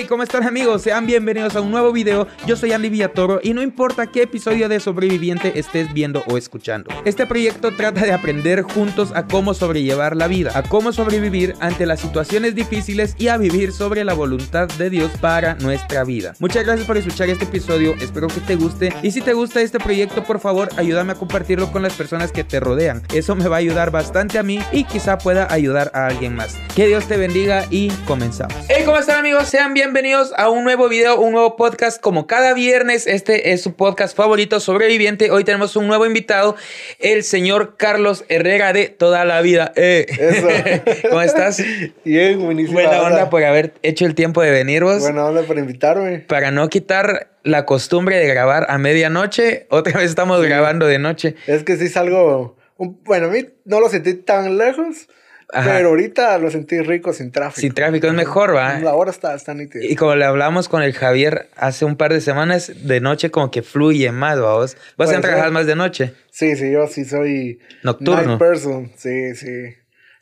Hey, ¿cómo están amigos? Sean bienvenidos a un nuevo video. Yo soy Andy Villatoro y no importa qué episodio de Sobreviviente estés viendo o escuchando. Este proyecto trata de aprender juntos a cómo sobrellevar la vida, a cómo sobrevivir ante las situaciones difíciles y a vivir sobre la voluntad de Dios para nuestra vida. Muchas gracias por escuchar este episodio, espero que te guste y si te gusta este proyecto, por favor, ayúdame a compartirlo con las personas que te rodean. Eso me va a ayudar bastante a mí y quizá pueda ayudar a alguien más. Que Dios te bendiga y comenzamos. Hey, ¿cómo están amigos? Sean bienvenidos a un nuevo video, un nuevo podcast. Como cada viernes, este es su podcast favorito, Sobreviviente. Hoy tenemos un nuevo invitado, el señor Carlos Herrera de Toda la Vida. Eh. Eso. ¿Cómo estás? Bien, buenísimo. Buena onda por haber hecho el tiempo de venir vos. Buena onda por invitarme. Para no quitar la costumbre de grabar a medianoche, otra vez estamos grabando de noche. Es que sí salgo. bueno, a mí no lo sentí tan lejos, Ajá. pero ahorita lo sentí rico sin tráfico. Sin tráfico es mejor, ¿va? La hora está, está nítida. Y como le hablamos con el Javier hace un par de semanas, de noche como que fluye más, ¿va vos. Puede en trabajar ser. más de noche. Sí, sí, yo sí soy. Nocturno. Night person. Sí, sí.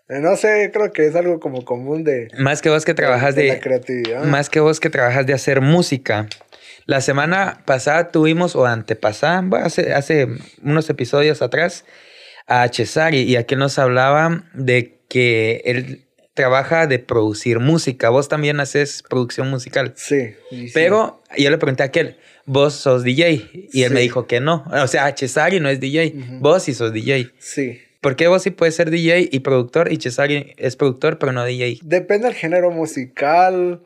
Eh, No sé, creo que es algo como común de. Más que vos que trabajas de de... la creatividad. Más que vos que trabajas de hacer música. La semana pasada tuvimos, o antepasada, hace, hace unos episodios atrás, a Cesari y aquí nos hablaba de que él trabaja de producir música. Vos también haces producción musical. Sí. Pero yo le pregunté a aquel, vos sos DJ. Y él Sí. me dijo que no. O sea, Cesari no es DJ. Vos sí sos DJ. Sí. ¿Por qué vos sí puedes ser DJ y productor y Cesari es productor pero no DJ? Depende del género musical.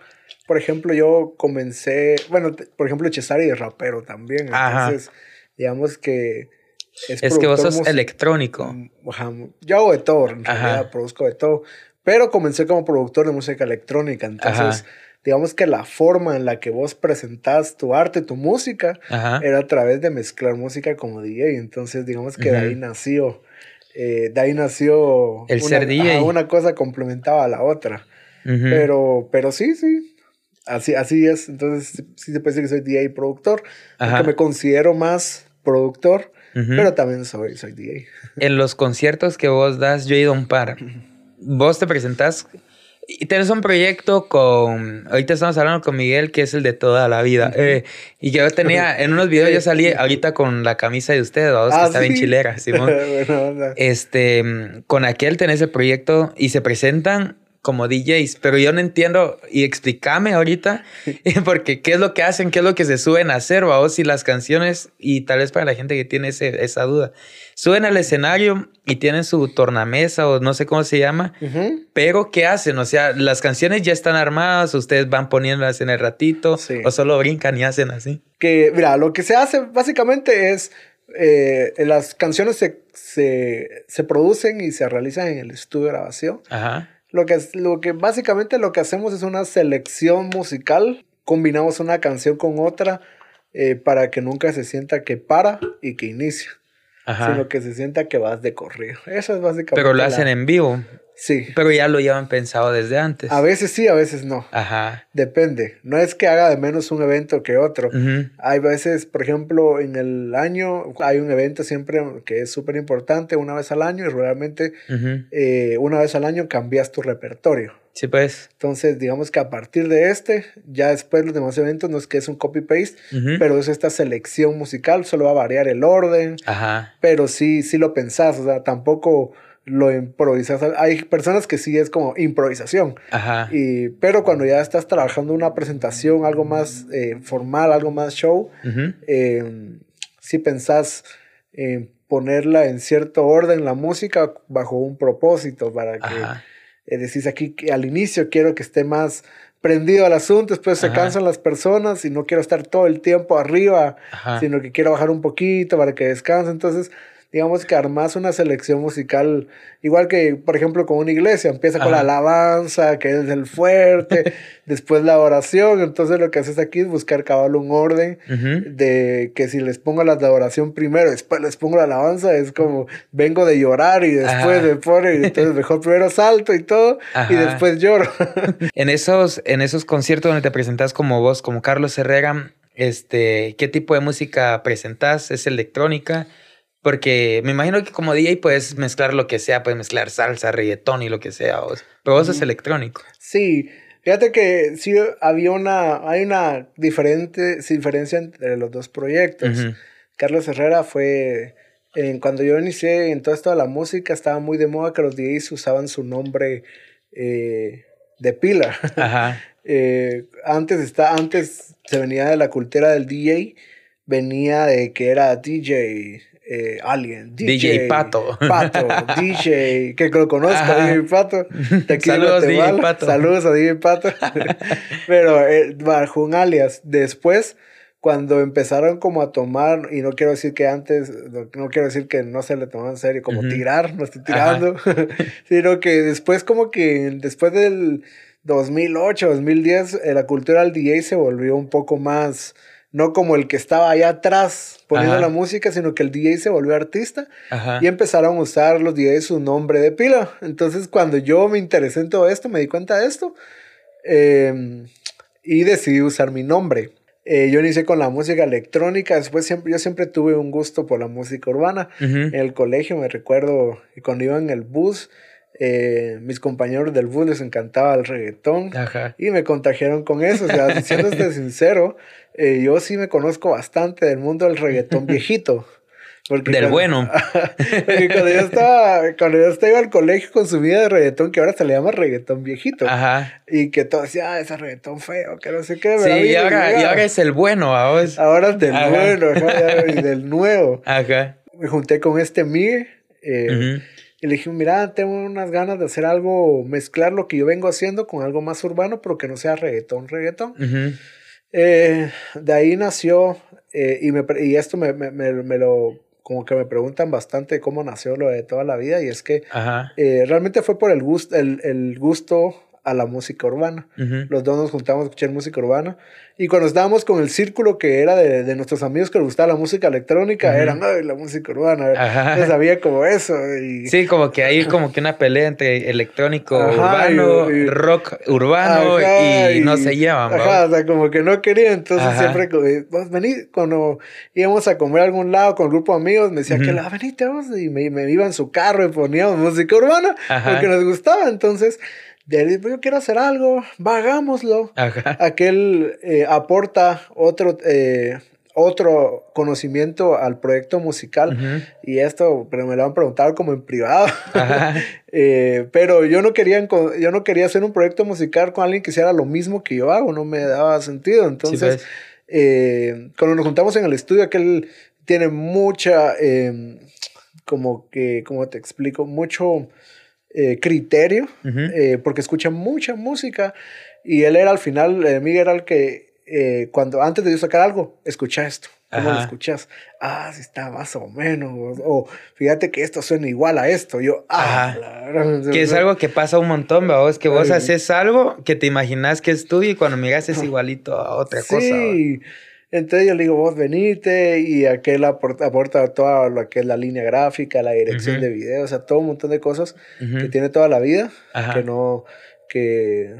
Por ejemplo, yo comencé, bueno, por ejemplo, Cesari es rapero también. Ajá. Entonces, digamos que es, Es que vos sos electrónico. Ajá, Yo hago de todo, en realidad, produzco de todo. Pero comencé como productor de música electrónica. Entonces, Ajá. digamos que la forma en la que vos presentás tu arte, tu música, Ajá. era a través de mezclar música como DJ. Entonces, digamos que de ahí nació. eh, de ahí nació. El una, ser DJ. ajá, una cosa complementaba a la otra. Ujú. Pero, pero sí, sí. Así, así es. Entonces, sí- se puede decir que soy DJ productor. Ajá. Aunque me considero más productor, Pero también soy, soy DJ. En los conciertos que vos das, yo he ido a un par. Vos te presentás y tenés un proyecto con. Ahorita estamos hablando con Miguel, que es el de toda la vida. Eh, y que yo tenía en unos videos, yo salí ahorita con la camisa de ustedes, vos, que Ah, está bien ¿sí? chilera, Simón. Buena onda. Este, con aquel tenés el proyecto y se presentan como DJs, pero yo no entiendo y explícame ahorita porque qué es lo que hacen, qué es lo que se suben a hacer, vos y las canciones y tal vez para la gente que tiene ese- esa duda. Suben al escenario y tienen su tornamesa o no sé cómo se llama, pero ¿qué hacen? O sea, las canciones ya están armadas, ustedes van poniéndolas en el ratito Sí. o solo brincan y hacen así. Que, mira, lo que se hace básicamente es. eh, las canciones se, se, se producen y se realizan en el estudio de grabación. Ajá. Lo que, lo que básicamente lo que hacemos es una selección musical. Combinamos una canción con otra eh, para que nunca se sienta que para y que inicia, Ajá. sino que se sienta que vas de corrido. Eso es básicamente. Pero lo la- hacen en vivo, Sí. pero ya lo llevan pensado desde antes. A veces sí, a veces no. Ajá. Depende. No es que haga de menos un evento que otro. Ujú. Hay veces, por ejemplo, en el año hay un evento siempre que es súper importante, una vez al año, y realmente eh, una vez al año cambias tu repertorio. Sí, pues. Entonces, digamos que a partir de este, ya después los demás eventos no es que es un copy-paste, pero es esta selección musical, solo va a variar el orden, Ajá. pero sí, sí lo pensás, o sea, tampoco lo improvisas. Hay personas que sí es como improvisación, Ajá. y, pero cuando ya estás trabajando una presentación, algo más eh, formal, algo más show, eh, si pensás en ponerla en cierto orden, la música, bajo un propósito, para que Ajá. eh, decís aquí que al inicio quiero que esté más prendido al asunto, después se cansan las personas y no quiero estar todo el tiempo arriba, Ajá. sino que quiero bajar un poquito para que descanse. Entonces, digamos que armas una selección musical, igual que, por ejemplo, con una iglesia, empieza con la alabanza, que es el fuerte, después la oración, entonces lo que haces aquí es buscar cabal un orden de que si les pongo de adoración primero, después les pongo la alabanza, es como vengo de llorar y después Ajá. me pone, y entonces mejor primero salto y todo, y después lloro. En esos, en esos conciertos donde te presentas como vos, como Carlos Herrera, este, ¿qué tipo de música presentás? ¿Es electrónica? Porque me imagino que como DJ puedes mezclar lo que sea, puedes mezclar salsa, reggaetón y lo que sea. vos. Pero vos es electrónico. Sí, Fíjate que sí había una, hay una diferente diferencia entre los dos proyectos. Carlos Herrera fue, cuando yo inicié en todo esto de la música, estaba muy de moda que los DJs usaban su nombre eh, de pila. Ajá. Eh, antes, está, antes se venía de la cultura del DJ, venía de que era DJ eh, Alien, DJ, Pato. Pato, DJ, que lo conozco, DJ Pato. Saludos, DJ Pato. Saludos a DJ Pato. Pero eh, bajo un alias. Después, cuando empezaron como a tomar, y no quiero decir que antes, no, quiero decir que no se le tomaban en serio, como tirar, no estoy tirando, sino que después como que después del 2008, 2010, eh, la cultura del DJ se volvió un poco más no como el que estaba allá atrás poniendo la música, sino que el DJ se volvió artista y empezaron a usar los DJs su nombre de pila. Entonces, cuando yo me interesé en todo esto, me di cuenta de esto em, y decidí usar mi nombre. Eh, yo inicié con la música electrónica, después siempre, yo siempre tuve un gusto por la música urbana. En el colegio me recuerdo cuando iba en el bus, eh, mis compañeros del bus les encantaba el reggaetón y me contagiaron con eso. O sea, siéndote sincero, eh, yo sí me conozco bastante del mundo del reggaetón viejito. del bueno. porque cuando yo estaba, cuando yo estaba al colegio consumía de reggaetón, que ahora se le llama reggaetón viejito. Ajá. Y que todo decía, ah, ese reggaetón feo, que no sé qué. Sí, y ahora, y ahora, es el bueno, ahora es... Ahora es del bueno, y del nuevo. Ajá. Me junté con este Miguel. Eh, y le dije, mira, tengo unas ganas de hacer algo, mezclar lo que yo vengo haciendo con algo más urbano, pero que no sea reggaetón, reggaetón. Eh, de ahí nació, eh, y, me, y esto me, me, me, lo, como que me preguntan bastante cómo nació lo de toda la vida, y es que eh, realmente fue por el gusto, el, el gusto a la música urbana. Los dos nos juntamos a escuchar música urbana. Y cuando estábamos con el círculo que era de, de nuestros amigos que les gustaba la música electrónica, era la música urbana. Entonces había como eso. Y... Sí, como que hay como que una pelea entre electrónico urbano, rock urbano y, no se llevan. Ajá, o sea, como que no quería. Entonces siempre, vos vení, cuando íbamos a comer a algún lado con el grupo de amigos, me decía que la venite vos. Y me, me iba en su carro y poníamos música urbana porque nos gustaba. Entonces de yo quiero hacer algo, hagámoslo. Aquel eh, aporta otro, eh, otro conocimiento al proyecto musical. Y esto, pero me lo han preguntado como en privado. Eh, pero yo no, quería, yo no quería hacer un proyecto musical con alguien que hiciera lo mismo que yo hago, no me daba sentido. Entonces, pues. cuando nos juntamos en el estudio, aquel tiene mucha, como que, como te explico, mucho eh, criterio, eh, porque escucha mucha música. Y él era al final, eh, Miguel era el que, cuando antes de yo sacar algo, escucha esto. ¿Cómo lo escuchas? Ah, sí está más o menos. O, fíjate que esto suena igual a esto. Yo, ah, que es algo que pasa un montón. Es que vos haces algo que te imaginas que es tuyo y cuando miras es igualito a otra cosa. Sí. Entonces yo le digo, vos venite y aquel aporta, aporta toda lo que es la línea gráfica, la dirección de video, o sea, todo un montón de cosas que tiene toda la vida, que no, que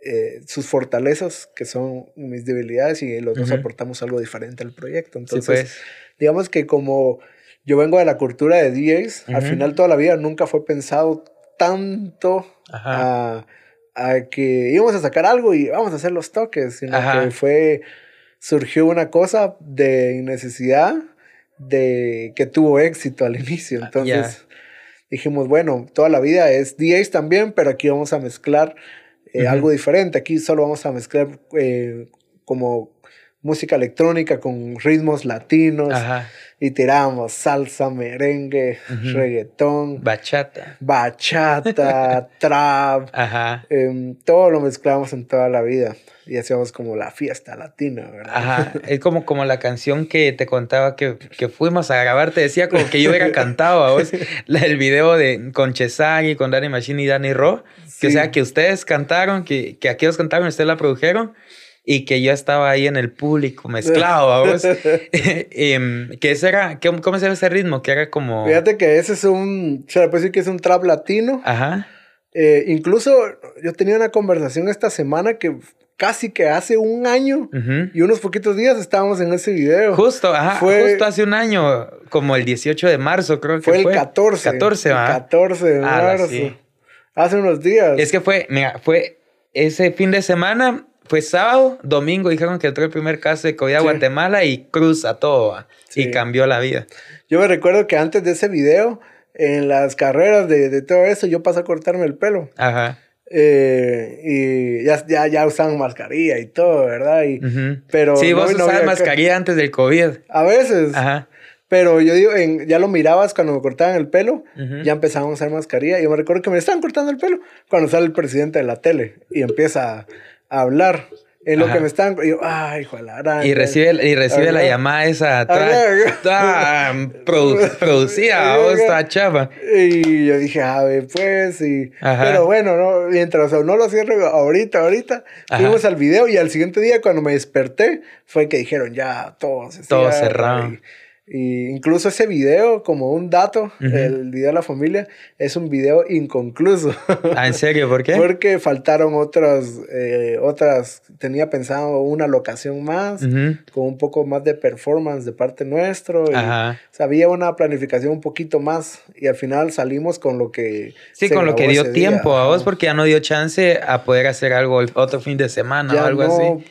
eh, sus fortalezas, que son mis debilidades y los dos aportamos algo diferente al proyecto. Entonces, pues. digamos que como yo vengo de la cultura de DJs, al final toda la vida nunca fue pensado tanto a, a, que íbamos a sacar algo y vamos a hacer los toques, sino que fue surgió una cosa de necesidad de que tuvo éxito al inicio. Ah, Entonces dijimos, bueno, toda la vida es DJs también, pero aquí vamos a mezclar eh, algo diferente. Aquí solo vamos a mezclar eh, como música electrónica con ritmos latinos. Y tiramos salsa, merengue, reggaetón. Bachata. Bachata, trap. Ajá. Em, todo lo mezclamos en toda la vida. Y hacíamos como la fiesta latina, ¿verdad? Ajá. Es como, como la canción que te contaba que, que fuimos a grabar. Te decía como que yo hubiera cantado a vos. el video de, con Chesagui, con Danny Machine y Danny Ro. Que o sea, que ustedes cantaron, que, que aquellos cantaron y ustedes la produjeron y que yo estaba ahí en el público mezclado, vamos. Em, que ese era, ¿cómo se llama ese ritmo? Que era como... Fíjate que ese es un, se le puede decir que es un trap latino. Ajá. Eh, incluso yo tenía una conversación esta semana que casi que hace un año y unos poquitos días estábamos en ese video. Justo, ajá, fue, justo hace un año, como el 18 de marzo creo que fue. Fue el 14. 14, ¿va? 14 de marzo. Hace unos días. Es que fue, mira, fue ese fin de semana fue sábado, domingo dijeron que entró el primer caso de COVID a Guatemala y cruza todo y cambió la vida. Yo me recuerdo que antes de ese video, en las carreras de, de todo eso, yo pasé a cortarme el pelo. Ajá. Eh, y ya, ya, ya usaban mascarilla y todo, ¿verdad? Y, pero sí, vos usabas mascarilla antes del COVID. A veces. Ajá. Pero yo digo, en, ya lo mirabas cuando me cortaban el pelo, ya empezaban a usar mascarilla. Y yo me recuerdo que me estaban cortando el pelo cuando sale el presidente de la tele y empieza a hablar. En lo que me están. yo, ay, Y recibe, y recibe la llamada esa toda, producida, o esta chava. Y yo dije, a ver, pues, y. Pero bueno, no, mientras no lo cierro ahorita, ahorita, fuimos al video y al siguiente día, cuando me desperté, fue que dijeron, ya, todo se Todo cerrado. Y incluso ese video, como un dato, el video de la familia, es un video inconcluso. ¿Ah, en serio? ¿Por qué? Porque faltaron otras, eh, otras, tenía pensado una locación más, con un poco más de performance de parte nuestro. Y, había una planificación un poquito más y al final salimos con lo que... Sí, con lo que dio tiempo a vos, porque ya no dio chance a poder hacer algo otro fin de semana o algo así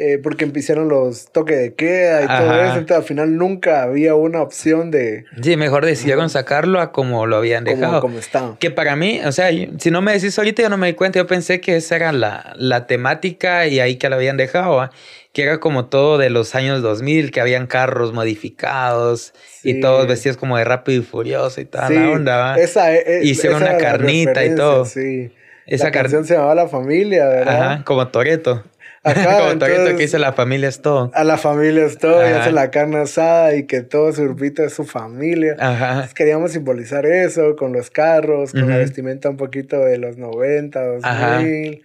eh, porque empezaron los toques de queda y todo eso. Entonces, al final nunca había una opción de. Sí, mejor decidieron sacarlo a como lo habían dejado. Como, estaba. Que para mí, o sea, si no me decís ahorita, yo no me di cuenta. Yo pensé que esa era la, la temática y ahí que lo habían dejado. Que era como todo de los años 2000, que habían carros modificados y todos vestidos como de rápido y furioso y toda la onda. ¿va? Esa, e, e, Hicieron una carnita y todo. Sí. Esa la canción se llamaba La Familia, ¿verdad? Ajá, como Toreto. Como entonces, que dice la familia es todo. A la familia es todo, y hace la carne asada y que todo su grupito es su familia. Ajá. queríamos simbolizar eso con los carros, con la vestimenta un poquito de los 90, 2000.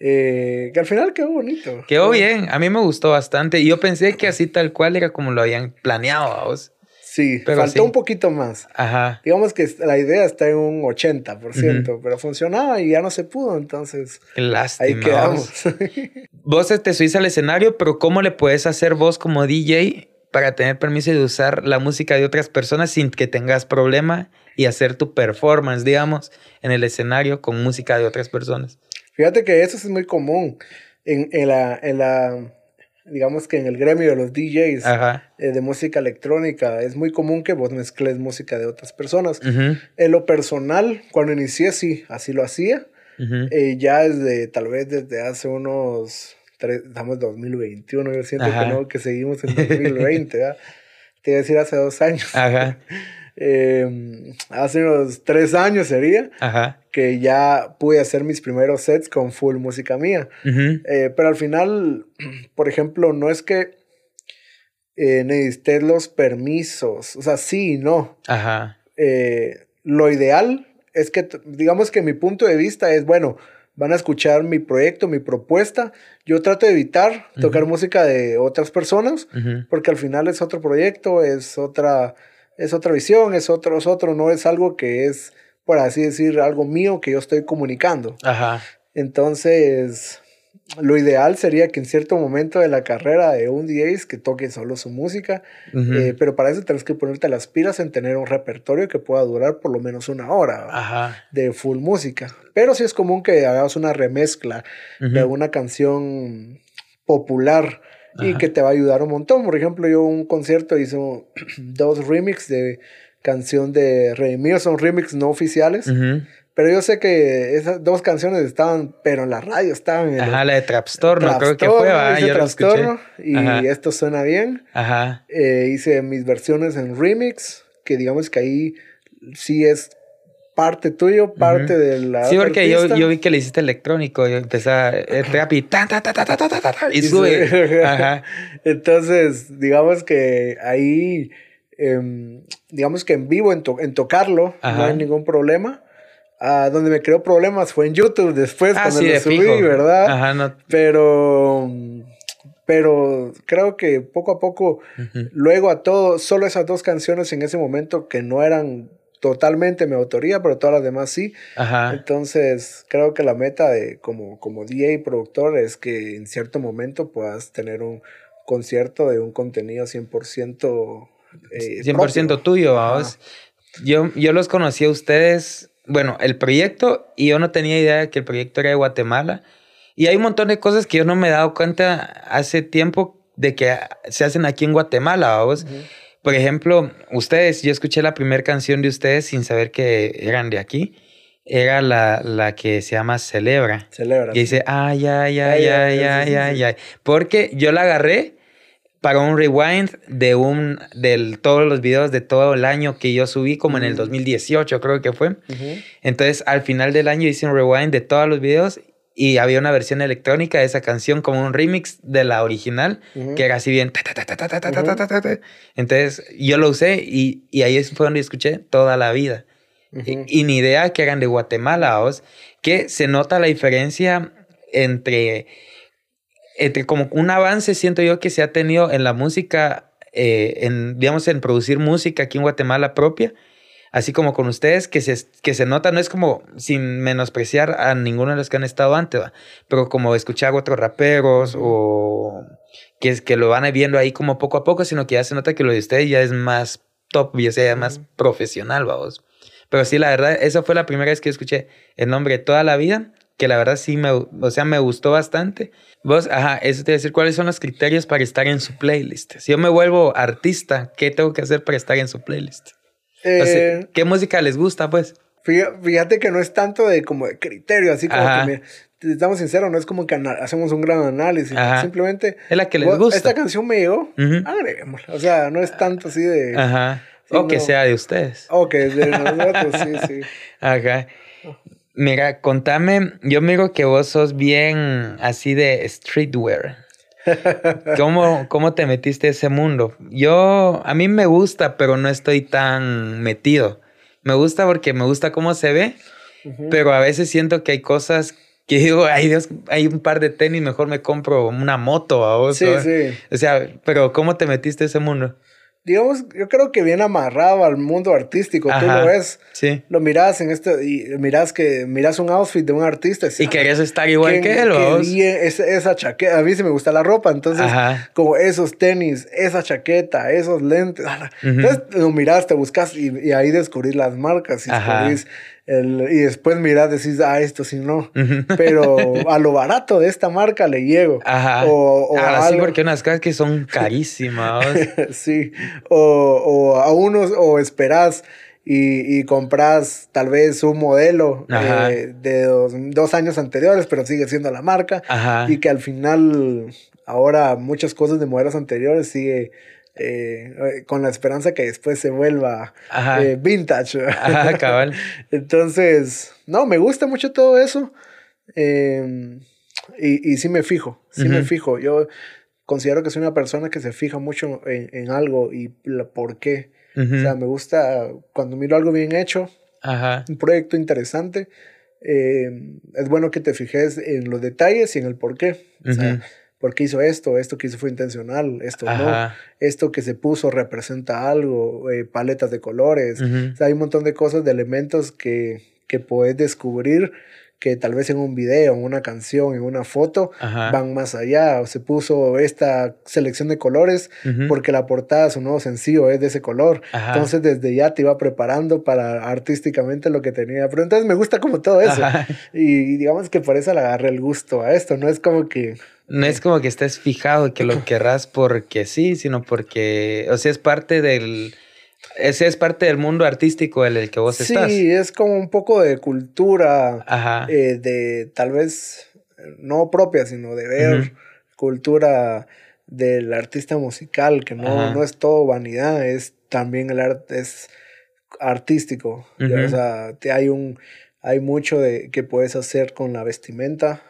Eh, que al final quedó bonito. Quedó bien, a mí me gustó bastante. Y yo pensé que así tal cual era como lo habían planeado. ¿vos? Sí, pero faltó un poquito más. Ajá. Digamos que la idea está en un 80%, pero funcionaba y ya no se pudo, entonces. Lástima. Ahí quedamos. vos te subís al escenario, pero ¿cómo le puedes hacer vos como DJ para tener permiso de usar la música de otras personas sin que tengas problema y hacer tu performance, digamos, en el escenario con música de otras personas? Fíjate que eso es muy común. En, en la, en la digamos que en el gremio de los DJs eh, de música electrónica es muy común que vos mezcles música de otras personas. En lo personal, cuando inicié, sí, así lo hacía. Eh, ya desde, tal vez desde hace unos, estamos en 2021, yo siento que no, que seguimos en 2020, Te iba a decir hace dos años. Ajá. Em, hace unos tres años sería, que ya pude hacer mis primeros sets con full música mía. Eh, pero al final, por ejemplo, no es que eh, necesité los permisos, o sea, sí y no. Ajá. Eh, lo ideal es que, digamos que mi punto de vista es, bueno, van a escuchar mi proyecto, mi propuesta. Yo trato de evitar tocar música de otras personas, porque al final es otro proyecto, es otra es otra visión, es otro, es otro, no es algo que es, por así decir, algo mío que yo estoy comunicando. Ajá. Entonces, lo ideal sería que en cierto momento de la carrera de un DJ que toque solo su música, eh, pero para eso tienes que ponerte las pilas en tener un repertorio que pueda durar por lo menos una hora Ajá. de full música. Pero sí es común que hagas una remezcla de una canción popular y que te va a ayudar un montón. Por ejemplo, yo un concierto hice dos remix de canción de Redimidos, son remix no oficiales. Uh -huh. Pero yo sé que esas dos canciones estaban, pero en la radio estaban. En Ajá, el, la de Trapstorno, creo que fue, ¿verdad? Yo Trapstorno. Y Ajá. esto suena bien. Ajá. Eh, hice mis versiones en remix, que digamos que ahí sí es parte tuyo, parte uh -huh. de la. Sí, porque yo, yo, vi que le hiciste electrónico, yo empecé a rap y ta, ta, ta, ta, ta, ta, ta, y sube. Ajá. Entonces, digamos que ahí eh, digamos que en vivo, en, to en tocarlo, no hay ningún problema. Ah, donde me creó problemas fue en YouTube después, ah, cuando sí, lo subí, ¿verdad? Ajá, no. Pero pero creo que poco a poco, luego a todo, solo esas dos canciones en ese momento que no eran totalmente mi autoría, pero todas las demás sí. Ajá. Entonces, creo que la meta de como, como DJ y productor es que en cierto momento puedas tener un concierto de un contenido 100%... Eh, 100% tuyo, vamos. Yo, yo los conocí a ustedes, bueno, el proyecto, y yo no tenía idea de que el proyecto era de Guatemala. Y hay un montón de cosas que yo no me he dado cuenta hace tiempo de que se hacen aquí en Guatemala, vamos. Por ejemplo, ustedes, yo escuché la primera canción de ustedes sin saber que eran de aquí. Era la, la que se llama Celebra. Celebra. Y dice, ay, ay, ay, ay, ay, ay, ay. Porque yo la agarré para un rewind de un de todos los videos de todo el año que yo subí como en el 2018 creo que fue. Entonces al final del año hice un rewind de todos los videos y había una versión electrónica de esa canción como un remix de la original que era así bien entonces yo lo usé y, y, ahí fue donde escuché toda la vida. Y, ni idea que eran de Guatemala que se nota la diferencia entre entre como un avance siento yo que se ha tenido en la música eh, en digamos en producir música aquí en Guatemala propia así como con ustedes, que se, que se nota, no es como sin menospreciar a ninguno de los que han estado antes, pero como escuchar a otros raperos o que, que lo van viendo ahí como poco a poco, sino que ya se nota que lo de ustedes ya es más top y o sea, ya más profesional, vamos. Pero sí, la verdad, esa fue la primera vez que escuché el nombre toda la vida, que la verdad sí me, o sea, me gustó bastante. Vos, ajá, eso te voy a decir, ¿cuáles son los criterios para estar en su playlist? Si yo me vuelvo artista, ¿qué tengo que hacer para estar en su playlist? Eh, ¿Qué música les gusta, pues? Fíjate que no es tanto de como de criterio, así como que, estamos sinceros, no es como que hacemos un gran análisis, simplemente... Es la que les gusta. Esta canción me llegó, agreguémosla. O sea, no es tanto así de... Ajá. o que sea de ustedes. O que de nosotros, sí, sí. Ajá. Mira, contame, yo miro que vos sos bien así de streetwear. ¿Cómo, ¿Cómo te metiste a ese mundo? Yo, a mí me gusta, pero no estoy tan metido. Me gusta porque me gusta cómo se ve, pero a veces siento que hay cosas que digo, ay Dios, hay un par de tenis, mejor me compro una moto a vos. Sí, sí. O sea, pero ¿cómo te metiste a ese mundo? Digamos, yo creo que bien amarrado al mundo artístico. Tú lo ves, sí. lo miras en este, y miras que miras un outfit de un artista. Y, querías estar igual que él, que esa, esa, chaqueta, a mí sí me gusta la ropa, entonces, como esos tenis, esa chaqueta, esos lentes. Entonces lo miras, te buscas y, ahí descubrís las marcas y descubrís y después mirás, decís, ah, esto sí no. Pero a lo barato de esta marca le llego. Ajá. O, o Ahora sí, porque unas cosas que son carísimas. sí. O, o, a unos, o esperás y, y compras tal vez un modelo eh, de dos, dos, años anteriores, pero sigue siendo la marca. Ajá. Y que al final, ahora muchas cosas de modelos anteriores sigue eh, eh, con la esperanza que después se vuelva eh, vintage. Ajá, cabal. Entonces, no, me gusta mucho todo eso. Em, y, y sí me fijo, sí me fijo. Yo considero que soy una persona que se fija mucho en, algo y por qué. O sea, me gusta cuando miro algo bien hecho, un proyecto interesante. Em, es bueno que te fijes en los detalles y en el por qué. O sea, ¿Por qué hizo esto? Esto que hizo fue intencional, esto no. Esto que se puso representa algo, eh, paletas de colores. o sea, hay un montón de cosas, de elementos que, que puedes descubrir que tal vez en un video, en una canción, en una foto, van más allá. O se puso esta selección de colores porque la portada su nuevo sencillo es de ese color. Entonces desde ya te iba preparando para artísticamente lo que tenía. Pero entonces me gusta como todo eso. Y, digamos que por eso le agarré el gusto a esto. No es como que... No es como que estés fijado que lo querrás porque sí, sino porque, o sea, es parte del ese es parte del mundo artístico en el que vos estás. Sí, es como un poco de cultura, eh, de tal vez no propia, sino de ver cultura del artista musical, que no, no es todo vanidad, es también el arte, es artístico. O sea, hay un, hay mucho de que puedes hacer con la vestimenta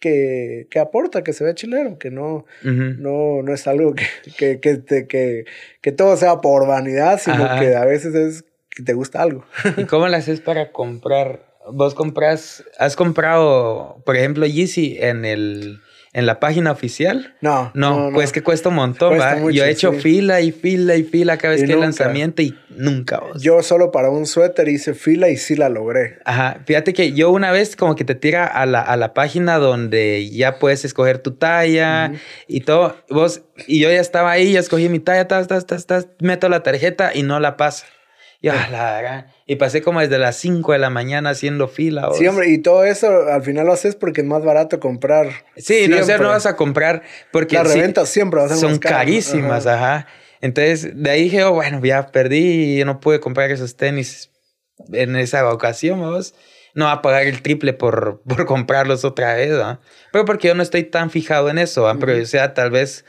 que, que, aporta, que se ve chilero, que no, no, no es algo que, que, que, que, que todo sea por vanidad, sino que a veces es que te gusta algo. ¿Y cómo lo haces para comprar? Vos compras, has comprado, por ejemplo, Yeezy en el en la página oficial. No. No, pues que cuesta un montón, Yo he hecho fila y fila y fila cada vez que hay lanzamiento y nunca. Yo solo para un suéter hice fila y sí la logré. Ajá. Fíjate que yo una vez como que te tira a la, a la página donde ya puedes escoger tu talla y todo. Vos, y yo ya estaba ahí, ya escogí mi talla, tas, tas, tas, tas, meto la tarjeta y no la pasa. Y, la, Y pasé como desde las 5 de la mañana haciendo fila. Sí, hombre, y todo eso al final lo haces porque es más barato comprar. Sí, no, no vas a comprar porque... Las reventas siempre Son carísimas, ajá. Entonces, de ahí dije, oh, bueno, ya perdí y no pude comprar esos tenis en esa ocasión, vamos. No va a pagar el triple por, por comprarlos otra vez, ¿no? Pero porque yo no estoy tan fijado en eso, ¿va? Pero, o sea, tal vez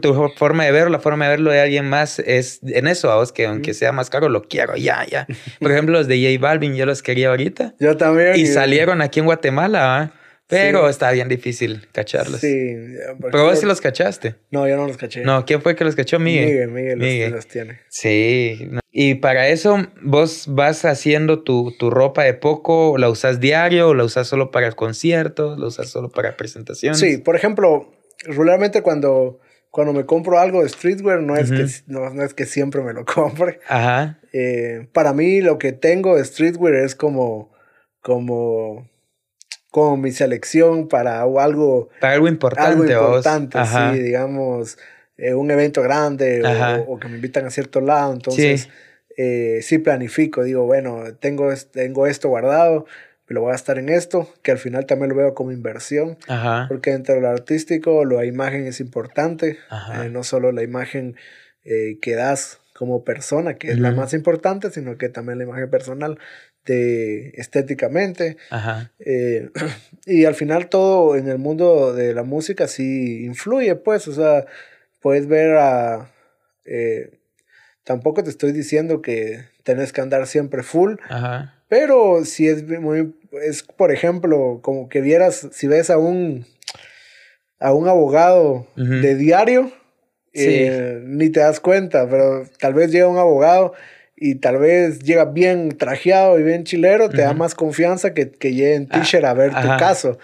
tu forma de verlo, la forma de verlo de alguien más es en eso, a vos que aunque sea más caro, lo quiero ya, ya. Por ejemplo, los de J Balvin, yo los quería ahorita. Yo también. Y, salieron aquí en Guatemala, Pero está bien difícil cacharlos. Sí. Pero vos sí los cachaste. No, yo no los caché. No, ¿quién fue que los cachó? Miguel. Miguel, Miguel, Los, tiene. Sí. Y para eso, vos vas haciendo tu, tu ropa de poco, ¿la usas diario o la usas solo para conciertos? ¿La usas solo para presentaciones? Sí, por ejemplo, regularmente cuando, cuando me compro algo de streetwear, no es, que, no, es que siempre me lo compre. Ajá. Eh, para mí lo que tengo de streetwear es como, como, como mi selección para algo... Para algo importante. Algo importante, sí, digamos, eh, un evento grande o, que me invitan a cierto lado. Entonces, sí. Eh, sí planifico, digo, bueno, tengo, tengo esto guardado lo voy a gastar en esto, que al final también lo veo como inversión, porque dentro de lo artístico la imagen es importante, eh, no solo la imagen eh, que das como persona, que es la más importante, sino que también la imagen personal de estéticamente. Eh, y al final todo en el mundo de la música sí influye, pues, o sea, puedes ver a... tampoco te estoy diciendo que tenés que andar siempre full, pero si es muy es, por ejemplo, como que vieras, si ves a un, a un abogado de diario, eh, ni te das cuenta, pero tal vez llega un abogado y tal vez llega bien trajeado y bien chilero, te da más confianza que, que llegue en ah, t-shirt a ver tu caso.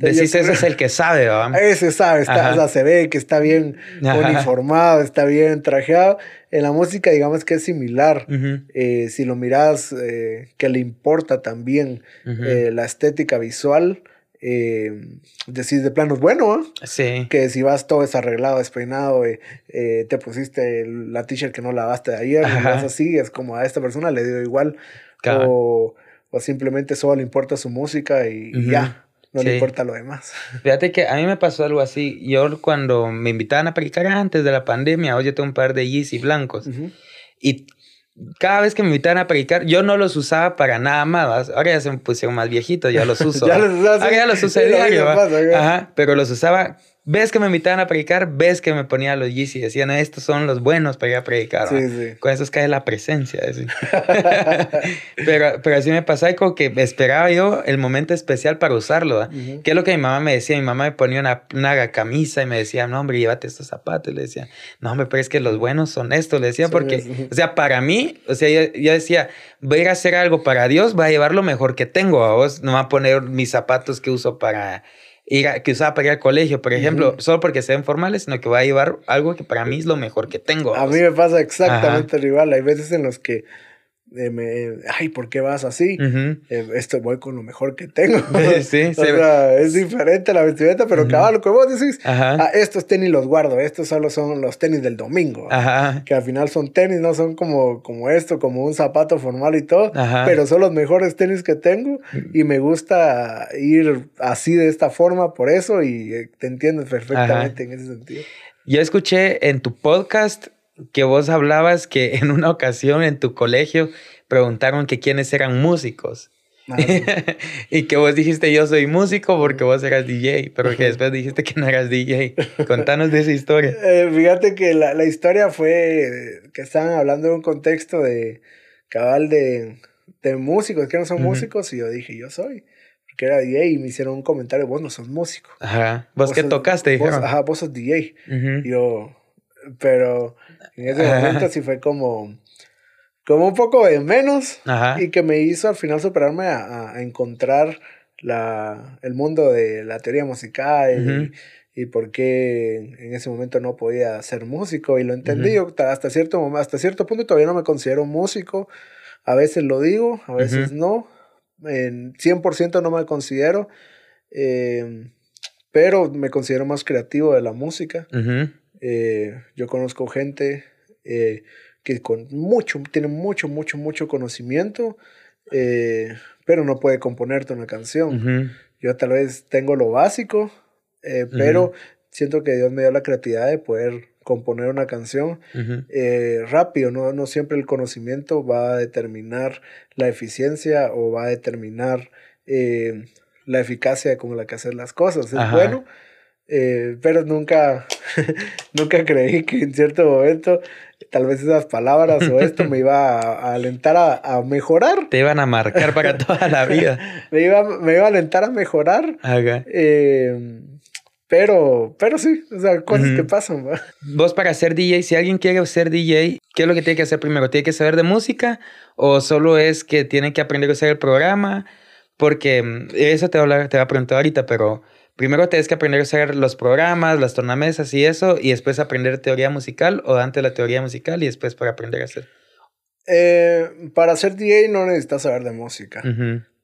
Decís, ese es el que sabe, ¿verdad? Ese sabe, está, o sea, se ve que está bien uniformado, está bien trajeado. En la música, digamos que es similar. Eh, si lo miras, eh, que le importa también eh, la estética visual, decís de planos, bueno, sí. que si vas todo desarreglado, despeinado, te pusiste la t-shirt que no lavaste de ayer, y vas así, es como a esta persona le dio igual. O, o, simplemente solo le importa su música y ya no le importa lo demás. Fíjate que a mí me pasó algo así. Yo cuando me invitaban a predicar antes de la pandemia, hoy yo tengo un par de Yeezy blancos. Y cada vez que me invitaban a predicar, yo no los usaba para nada más. Ahora ya se me pusieron más viejitos, ya los uso. ya los Ahora ya los uso diario. Ajá, pero los usaba ves que me invitaban a predicar, ves que me ponía los Yeezy y decían, estos son los buenos para ir a predicar. Sí, sí. Con eso cae la presencia. pero, pero así me pasaba y como que esperaba yo el momento especial para usarlo. ¿Qué es lo que mi mamá me decía? Mi mamá me ponía una, una camisa y me decía, no, hombre, llévate estos zapatos. Le decía, no, hombre, pero es que los buenos son estos. Le decía, porque, o sea, para mí, o sea, yo, yo, decía, voy a ir a hacer algo para Dios, voy a llevar lo mejor que tengo. A vos no va a poner mis zapatos que uso para que usaba para ir al colegio, por ejemplo, solo porque sean formales, sino que voy a llevar algo que para mí es lo mejor que tengo. A mí me pasa exactamente igual. Hay veces en los que me, ay, ¿por qué vas así? Eh, esto voy con lo mejor que tengo. sí, o sea, es diferente la vestimenta, pero uh lo que vos decís, ah, estos tenis los guardo, estos solo son los tenis del domingo, que al final son tenis, no son como, como esto, como un zapato formal y todo, pero son los mejores tenis que tengo y me gusta ir así de esta forma por eso y eh, te entiendes perfectamente en ese sentido. Yo escuché en tu podcast que vos hablabas que en una ocasión en tu colegio preguntaron que quiénes eran músicos. Ah, y que vos dijiste yo soy músico porque vos eras DJ, pero que después dijiste que no eras DJ. Contanos de esa historia. Eh, fíjate que la, la, historia fue que estaban hablando de un contexto de cabal de, de músicos, que no son músicos, y yo dije yo soy. Porque era DJ y me hicieron un comentario, vos no sos músico. Ajá. ¿Vos, qué tocaste? Vos, ajá, vos sos DJ. Yo, pero en ese momento sí fue como, como un poco de menos y que me hizo al final superarme a, a encontrar la, el mundo de la teoría musical y, y, por qué en ese momento no podía ser músico. Y lo entendí hasta, cierto, hasta cierto punto todavía no me considero músico, a veces lo digo, a veces no, en 100% no me considero. Eh, pero me considero más creativo de la música. Eh, yo conozco gente eh, que con mucho, tiene mucho, mucho, mucho conocimiento, eh, pero no puede componerte una canción. Yo tal vez tengo lo básico, pero siento que Dios me dio la creatividad de poder componer una canción rápido, ¿no? no siempre el conocimiento va a determinar la eficiencia o va a determinar la eficacia con la que hacer las cosas. Es bueno, pero nunca, nunca creí que en cierto momento tal vez esas palabras o esto me iba a, alentar a, mejorar. Te iban a marcar para toda la vida. me, iba, me iba a alentar a mejorar. Eh, pero, pero sí, o sea, cosas que pasan. Vos para ser DJ, si alguien quiere ser DJ, ¿qué es lo que tiene que hacer primero? ¿Tiene que saber de música o solo es que tiene que aprender a usar el programa? Porque mm, eso te va a, te va a preguntar ahorita, pero primero tienes que aprender a usar los programas, las tornamesas y eso, y después aprender teoría musical o antes la teoría musical y después para aprender a hacer. Eh, para ser DJ no necesitas saber de música.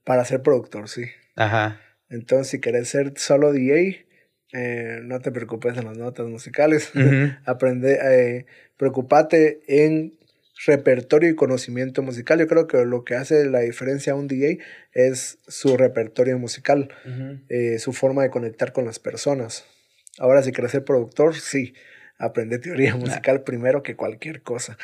Para ser productor, sí. Ajá. Entonces, si querés ser solo DJ, eh, no te preocupes en las notas musicales. Aprende, eh, preocupate en repertorio y conocimiento musical. Yo creo que lo que hace la diferencia a un DJ es su repertorio musical, eh, su forma de conectar con las personas. Ahora, si quieres ser productor, sí, aprende teoría musical primero que cualquier cosa.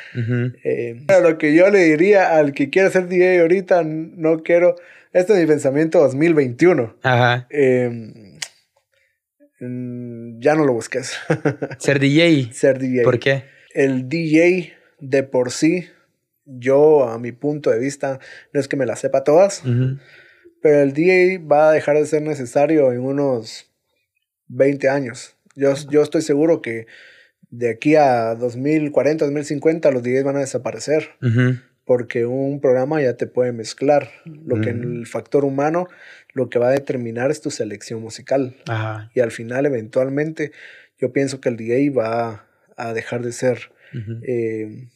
Eh, lo que yo le diría al que quiera ser DJ ahorita, no quiero, este es mi pensamiento 2021. Ajá. Em, ya no lo busques. Ser DJ. Ser DJ. ¿Por qué? El DJ de por sí, yo a mi punto de vista, no es que me las sepa todas, pero el DJ va a dejar de ser necesario en unos 20 años. Yo, yo estoy seguro que de aquí a 2040, 2050 los DJs van a desaparecer. Porque un programa ya te puede mezclar. Lo que en el factor humano, lo que va a determinar es tu selección musical. Y al final, eventualmente, yo pienso que el DJ va a dejar de ser eh,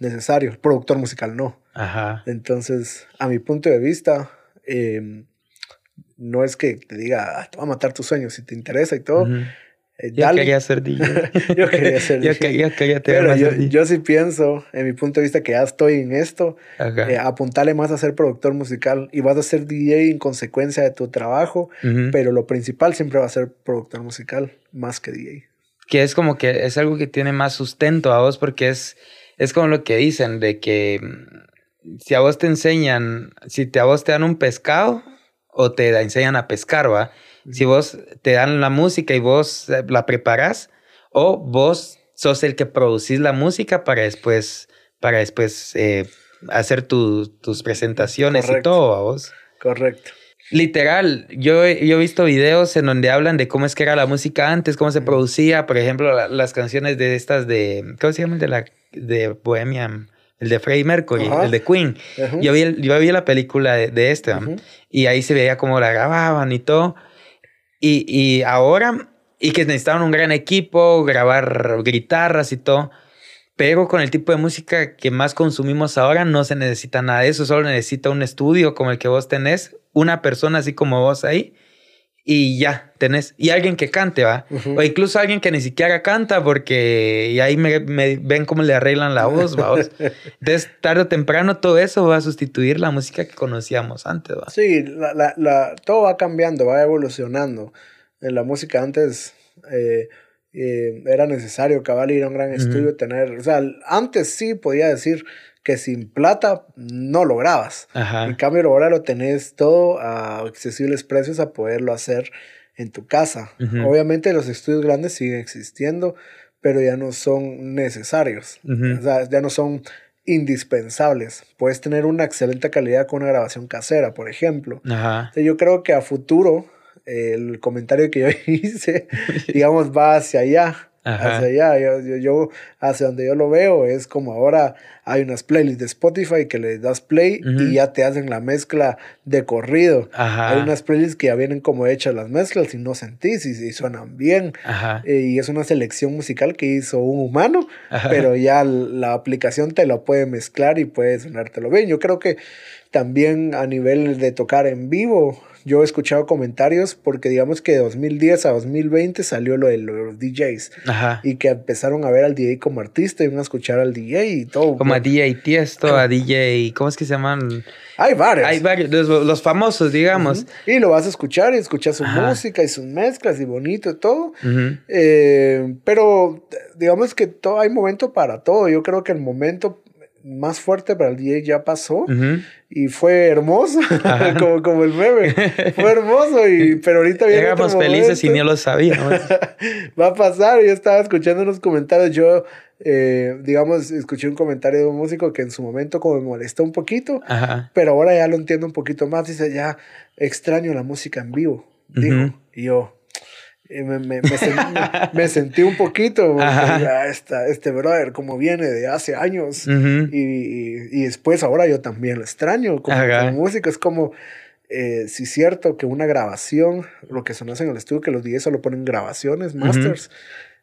necesario. El productor musical no. Ajá. Entonces, a mi punto de vista, em, no es que te diga, ah, te va a matar tus sueños si te interesa y todo. Eh, yo quería ser DJ. yo quería ser DJ. yo, quería Pero yo, yo, sí pienso, en mi punto de vista, que ya estoy en esto, eh, apuntarle más a ser productor musical y vas a ser DJ en consecuencia de tu trabajo, pero lo principal siempre va a ser productor musical más que DJ que es como que es algo que tiene más sustento a vos porque es, es como lo que dicen de que mm, si a vos te enseñan, si te, a vos te dan un pescado o te enseñan a pescar, ¿va? Si vos te dan la música y vos eh, la preparas o vos sos el que producís la música para después, para después eh, hacer tus presentaciones y todo, ¿a vos? Correcto. Literal, yo, yo he visto videos en donde hablan de cómo es que era la música antes, cómo se producía, por ejemplo, las canciones de estas de, ¿cómo se llama? De la de Bohemian, el de Freddie Mercury, el de Queen. yo, vi, yo vi la película de, este, y ahí se veía cómo la grababan y todo. Y, y ahora, y que necesitaban un gran equipo, grabar guitarras y todo. Pero con el tipo de música que más consumimos ahora no se necesita nada de eso, solo necesita un estudio como el que vos tenés, una persona así como vos ahí y ya tenés. Y alguien que cante, ¿va? O incluso alguien que ni siquiera canta porque y ahí me, ven cómo le arreglan la voz, ¿va? Entonces, tarde o temprano todo eso va a sustituir la música que conocíamos antes, ¿va? Sí, la, la, todo va cambiando, va evolucionando. En la música antes... Eh, eh, era necesario cabal ir a un gran estudio, tener, o sea, antes sí podía decir que sin plata no lograbas. En cambio, ahora lo tenés todo a accesibles precios a poderlo hacer en tu casa. Obviamente los estudios grandes siguen existiendo, pero ya no son necesarios. O sea, ya no son indispensables. Puedes tener una excelente calidad con una grabación casera, por ejemplo. yo creo que a futuro el comentario que yo hice, digamos, va hacia allá. Hacia allá, yo, yo, hacia donde yo lo veo es como ahora hay unas playlists de Spotify que le das play y ya te hacen la mezcla de corrido. Hay unas playlists que ya vienen como hechas las mezclas y no sentís y, suenan bien. Eh, y es una selección musical que hizo un humano, pero ya la aplicación te lo puede mezclar y puede sonártelo bien. Yo creo que también a nivel de tocar en vivo, yo he escuchado comentarios porque digamos que de 2010 a 2020 salió lo de los DJs. Ajá. Y que empezaron a ver al DJ como artista y van a escuchar al DJ y todo. Como a DJ Tiesto, a DJ, ¿cómo es que se llaman? Hay varios. Hay varios, los, famosos, digamos. Y lo vas a escuchar y escuchas su música y sus mezclas y bonito y todo. Eh, pero digamos que todo, hay momento para todo. Yo creo que el momento más fuerte para el DJ ya pasó y fue hermoso, como, como, el meme. Fue hermoso, y, pero ahorita viene. Éramos felices y ni lo sabíamos. Va a pasar. Yo estaba escuchando unos comentarios. Yo, eh, digamos, escuché un comentario de un músico que en su momento como me molestó un poquito, pero ahora ya lo entiendo un poquito más. Dice, ya extraño la música en vivo. Dijo, y yo, me, me, me, sentí, un poquito, ya este brother como viene de hace años y, y, después ahora yo también lo extraño como, músico, es como, eh, si es cierto que una grabación, lo que son en el estudio, que los DJs solo ponen grabaciones, masters,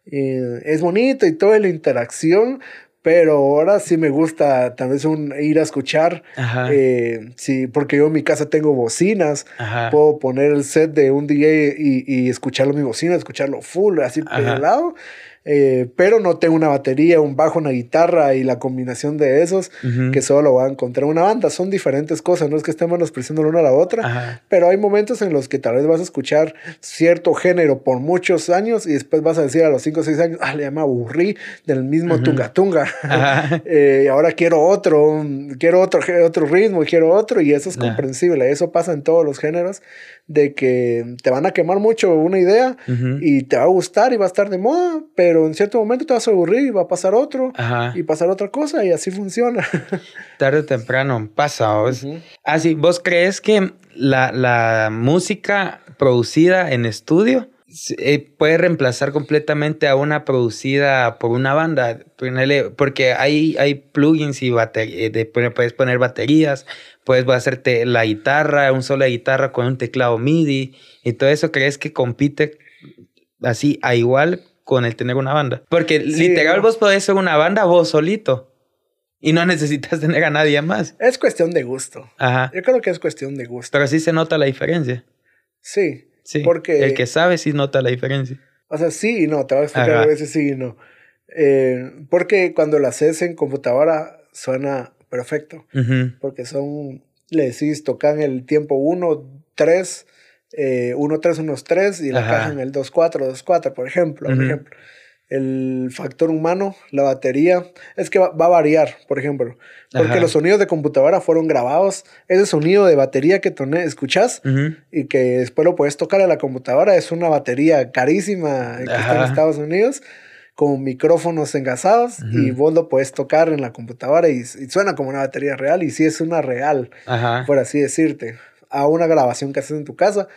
es bonito y toda la interacción, pero ahora sí me gusta tal vez un, ir a escuchar. Eh, sí, porque yo en mi casa tengo bocinas. Puedo poner el set de un DJ y, y escucharlo en mi bocina, escucharlo full, así lado. Eh, pero no tengo una batería, un bajo, una guitarra y la combinación de esos que solo lo va a encontrar una banda. Son diferentes cosas, no es que estemos menospreciando la una a la otra, pero hay momentos en los que tal vez vas a escuchar cierto género por muchos años y después vas a decir a los 5 o 6 años, ah, le llama aburrí del mismo tunga tunga. eh, ahora quiero otro, quiero otro, otro ritmo, quiero otro y eso es comprensible. Eso pasa en todos los géneros de que te van a quemar mucho una idea y te va a gustar y va a estar de moda, pero en cierto momento te vas a aburrir y va a pasar otro y pasar otra cosa y así funciona. Tarde o temprano pasa. ¿vos? Así, ¿vos crees que la, la música producida en estudio eh, puede reemplazar completamente a una producida por una banda. Porque hay, hay plugins y eh, puedes poner baterías, puedes hacerte la guitarra, un solo de guitarra con un teclado MIDI y todo eso. ¿Crees que compite así a igual con el tener una banda? Porque literal vos podés ser una banda vos solito. Y no necesitas tener a nadie más. Es cuestión de gusto. Ajá. Yo creo que es cuestión de gusto. Pero sí se nota la diferencia. Sí. Sí, porque... El que sabe sí nota la diferencia. O sea, sí y no, te voy a explicar a veces sí y no. Eh, porque cuando lo haces en computadora suena perfecto. Porque son, le decís, tocan el tiempo 1, 3, 1, 3, 1, 3 y la caja en el 2, 4, 2, 4, por ejemplo. Por ejemplo. El factor humano, la batería, es que va, a variar, por ejemplo, porque los sonidos de computadora fueron grabados, ese sonido de batería que escuchas y que después lo puedes tocar a la computadora, es una batería carísima que está en Estados Unidos con micrófonos engasados y vos lo puedes tocar en la computadora y, suena como una batería real y sí es una real, por así decirte, a una grabación que haces en tu casa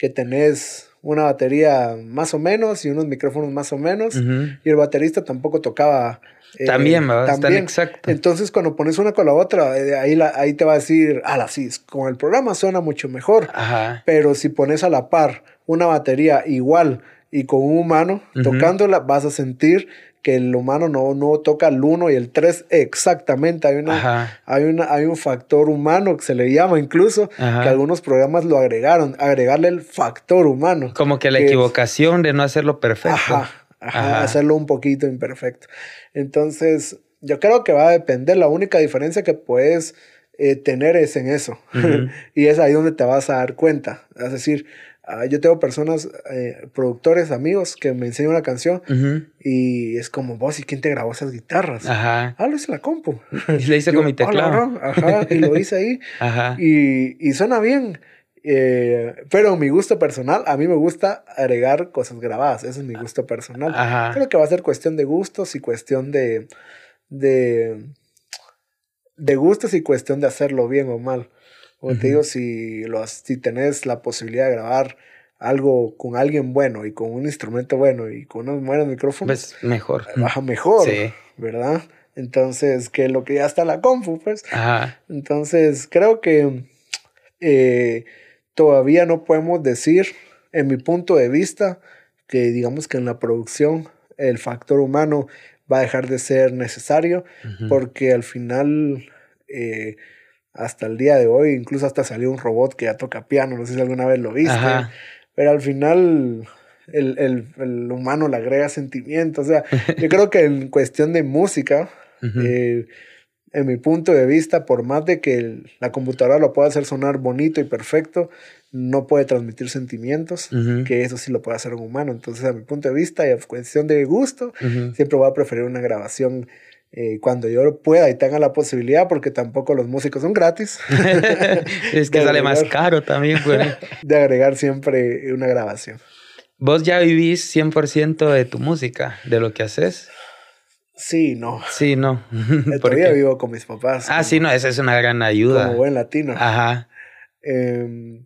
que tenés una batería más o menos y unos micrófonos más o menos. Y el baterista tampoco tocaba. Eh, también, También. exacto. Entonces, cuando pones una con la otra, eh, ahí, la, ahí te va a decir, ah, sí, con el programa suena mucho mejor. Ajá. Pero si pones a la par una batería igual y con un humano tocándola, vas a sentir que el humano no, no toca el 1 y el 3 exactamente. Hay, una, hay, una, hay un factor humano que se le llama incluso, que algunos programas lo agregaron, agregarle el factor humano. Como que la equivocación de no hacerlo perfecto. Ajá, hacerlo un poquito imperfecto. Entonces, yo creo que va a depender. La única diferencia que puedes eh, tener es en eso. y es ahí donde te vas a dar cuenta. Es decir, Ah, yo tengo personas, eh, productores, amigos que me enseñan una canción y es como, vos, ¿y quién te grabó esas guitarras? Ajá. Ah, lo hice la compu. Y lo hice con mi teclado. Ajá, y lo hice ahí. Ajá. Y, y suena bien. Eh, pero mi gusto personal, a mí me gusta agregar cosas grabadas. Ese es mi gusto personal. Ajá. Creo que va a ser cuestión de gustos y cuestión de, de, de gustos y cuestión de hacerlo bien o mal. Como te digo, si, lo, si tenés la posibilidad de grabar algo con alguien bueno y con un instrumento bueno y con unos buenos micrófonos, pues mejor. Eh, baja mejor, sí. ¿verdad? Entonces, que lo que ya está la compu, pues. Ajá. Entonces, creo que eh, todavía no podemos decir, en mi punto de vista, que digamos que en la producción el factor humano va a dejar de ser necesario, porque al final... Eh, hasta el día de hoy, incluso hasta salió un robot que ya toca piano, no sé si alguna vez lo viste, pero al final el, el, el, humano le agrega sentimientos, o sea, yo creo que en cuestión de música, eh, en mi punto de vista, por más de que la computadora lo pueda hacer sonar bonito y perfecto, no puede transmitir sentimientos, que eso sí lo puede hacer un humano. Entonces, a mi punto de vista y a cuestión de gusto, siempre voy a preferir una grabación eh, cuando yo pueda y tenga la posibilidad, porque tampoco los músicos son gratis. es que sale más caro también, pues. de agregar siempre una grabación. ¿Vos ya vivís 100% de tu música, de lo que haces? Sí, no. Sí, no. Todavía vivo con mis papás. Ah, sí, no, esa es una gran ayuda. Como buen latino. Ajá. Eh,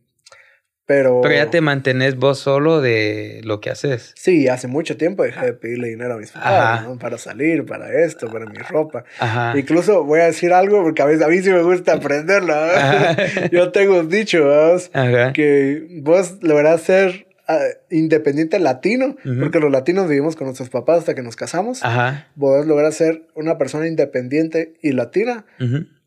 pero, Pero ya te mantenés vos solo de lo que haces. Sí, hace mucho tiempo dejé de pedirle dinero a mis papás, ¿no? Para salir, para esto, para mi ropa. Ajá. Incluso voy a decir algo, porque a, veces, a mí sí me gusta aprenderlo. Yo tengo un dicho, que vos lográs ser ah, independiente latino, porque los latinos vivimos con nuestros papás hasta que nos casamos. Ajá. Vos lográs ser una persona independiente y latina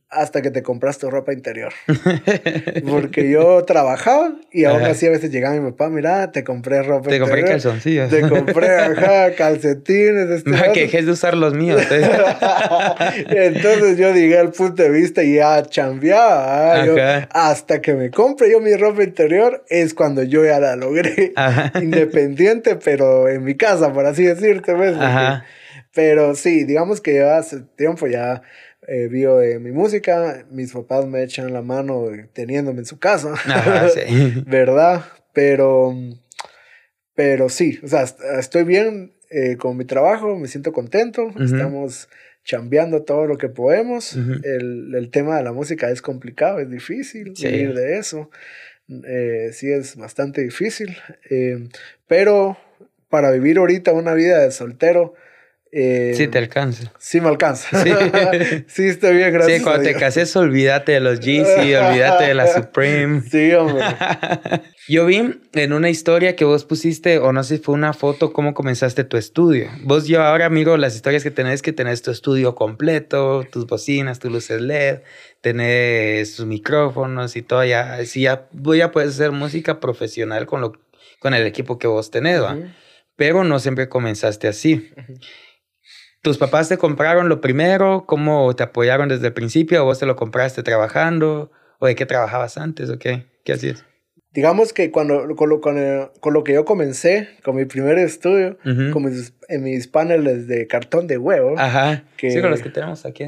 hasta que te compraste tu ropa interior. Porque yo trabajaba y aún así a veces llegaba mi papá, mira, te compré ropa Te compré calzoncillos. Te compré, ajá, calcetines. Este Me quejé de usar los míos. ¿eh? Entonces yo llegué al punto de vista y ya chambeaba. ¿ah? hasta que me compre yo mi ropa interior es cuando yo ya la logré. Independiente, pero en mi casa, por así decirte. ¿ves? Pero sí, digamos que ya hace tiempo ya eh, vivo de mi música, mis papás me echan la mano teniéndome en su casa, ¿verdad? Pero, pero sí, o sea, estoy bien eh, con mi trabajo, me siento contento, estamos chambeando todo lo que podemos. el, el, tema de la música es complicado, es difícil vivir de eso. Eh, sí, es bastante difícil, eh, pero para vivir ahorita una vida de soltero, eh, sí, te alcanza. Sí, me alcanza. Sí, sí estoy bien, gracias. Sí, cuando te cases, olvídate de los Yeezy, olvídate de la Supreme. Sí, hombre. Yo vi en una historia que vos pusiste, o no sé si fue una foto, cómo comenzaste tu estudio. Vos, yo ahora miro las historias que tenés, que tenés tu estudio completo, tus bocinas, tus luces LED, tenés tus micrófonos y todo. Ya, sí, ya, voy a poder hacer música profesional con, lo, con el equipo que vos tenés, ¿va? Pero no siempre comenzaste así. ¿Tus papás te compraron lo primero? ¿Cómo te apoyaron desde el principio? ¿O vos te lo compraste trabajando? ¿O de qué trabajabas antes? ¿O qué? ¿Qué hacías? Digamos que cuando, con, lo, con, lo que yo comencé, con mi primer estudio, con mis, en mis paneles de cartón de huevo. Ajá. Que, sí, con los que tenemos aquí.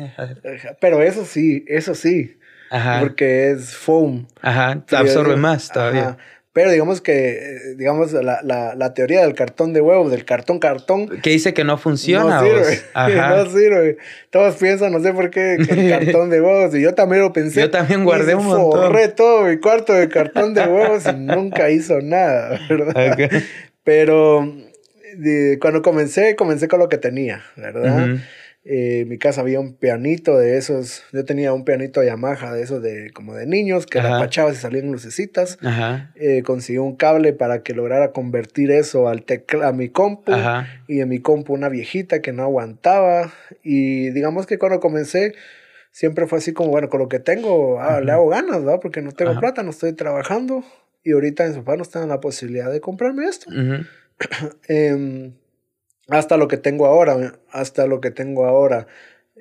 Pero eso sí, eso sí. Ajá. Porque es foam. Ajá, absorbe más todavía. Pero digamos que, eh, digamos, la, la, la, teoría del cartón de huevo, del cartón cartón. Que dice que no funciona. No sirve. no sirve. Todos piensan, no sé por qué, el cartón de huevos. Y yo también lo pensé. Yo también guardé un montón. Forré todo mi cuarto de cartón de huevos y nunca hizo nada, ¿verdad? Pero cuando comencé, comencé con lo que tenía, ¿verdad? Eh, en mi casa había un pianito de esos. Yo tenía un pianito Yamaha de esos de como de niños que la apachabas y salían lucecitas. Eh, conseguí un cable para que lograra convertir eso al tecla, a mi compu. Y en mi compu una viejita que no aguantaba. Y digamos que cuando comencé, siempre fue así como, bueno, con lo que tengo, ah, le hago ganas, ¿verdad? Porque no tengo plata, no estoy trabajando. Y ahorita en su no están la posibilidad de comprarme esto. eh, hasta lo que tengo ahora, hasta lo que tengo ahora.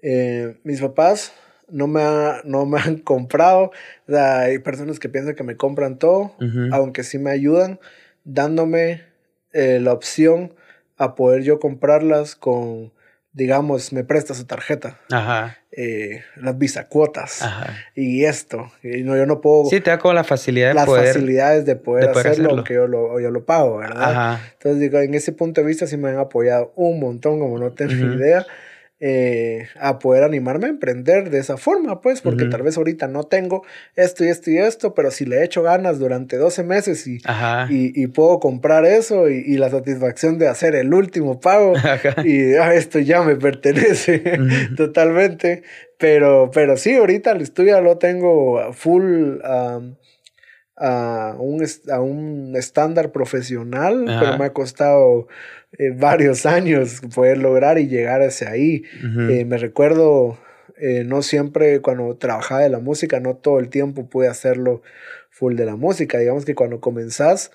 Eh, mis papás no me, no me han comprado. hay personas que piensan que me compran todo, aunque sí me ayudan, dándome eh, la opción a poder yo comprarlas con, digamos, me presta su tarjeta. Ajá. Eh, las bisacuotas. Ajá. Y esto. Y no, yo no puedo. Sí, te da como la facilidad de las poder. Las facilidades de poder, hacerlo, aunque yo lo, yo lo pago, ¿verdad? Ajá. Entonces, digo, en ese punto de vista sí me han apoyado un montón, como no tengo ni idea. Eh, a poder animarme a emprender de esa forma, pues, porque tal vez ahorita no tengo esto y esto y esto, pero si le he hecho ganas durante 12 meses y, y, puedo comprar eso y, la satisfacción de hacer el último pago y ah, esto ya me pertenece totalmente, pero, pero sí, ahorita el estudio lo tengo full a, un, a un estándar profesional, pero me ha costado eh, varios años poder lograr y llegar hacia ahí. Eh, me recuerdo Eh, no siempre cuando trabajaba de la música, no todo el tiempo pude hacerlo full de la música. Digamos que cuando comenzás,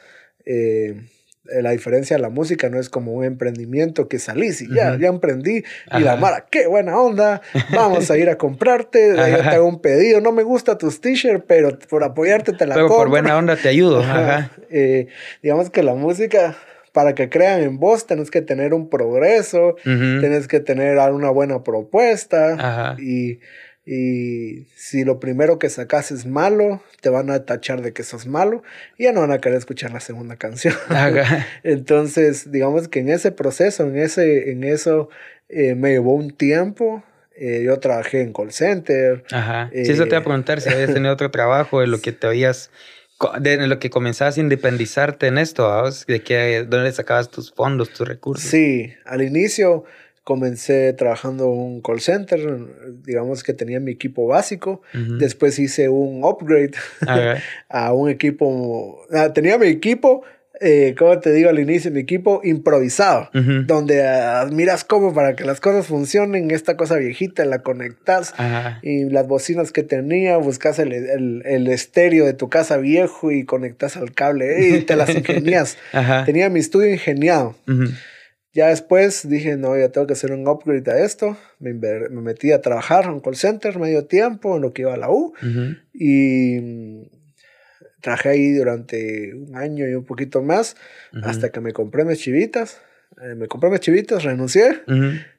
la diferencia de la música no es como un emprendimiento que salís y ya, ya emprendí y la Mara, qué buena onda, vamos a ir a comprarte, yo te hago un pedido, no me gusta tus t-shirts, pero por apoyarte te la Pero por buena onda te ayudo. Ajá. Eh, digamos que la música para que crean en vos tenés que tener un progreso, tienes que tener una buena propuesta y, y, si lo primero que sacas es malo, te van a tachar de que sos malo y ya no van a querer escuchar la segunda canción. Entonces, digamos que en ese proceso, en, ese, en eso, eh, me llevó un tiempo. Eh, yo trabajé en call center. Ajá. Sí, eso te iba a eh, preguntar si habías tenido otro trabajo de lo que te habías de lo que comenzabas a independizarte en esto, de que dónde sacabas tus fondos, tus recursos. Sí, al inicio comencé trabajando en un call center, digamos que tenía mi equipo básico, después hice un upgrade a un equipo, ah, tenía mi equipo eh, como te digo al inicio, mi equipo improvisado, donde admiras cómo para que las cosas funcionen, esta cosa viejita la conectas y las bocinas que tenía, buscas el, el, estéreo de tu casa viejo y conectas al cable y te las ingenias. Tenía mi estudio ingeniado. Ya después dije, no, ya tengo que hacer un upgrade a esto. Me, me metí a trabajar en un call center medio tiempo, en lo que iba a la U. Y Trabajé ahí durante un año y un poquito más hasta que me compré mis chivitas. Eh, me compré mis chivitas, renuncié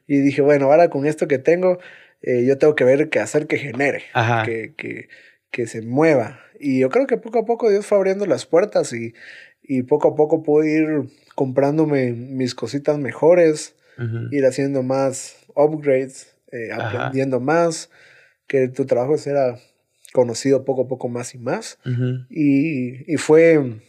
y dije, bueno, ahora con esto que tengo, eh, yo tengo que ver qué hacer que genere, que, que, que, se mueva. Y yo creo que poco a poco Dios fue abriendo las puertas y, y poco a poco pude ir comprándome mis cositas mejores, ir haciendo más upgrades, eh, aprendiendo más, que tu trabajo era conocido poco a poco más y más. y, y, fue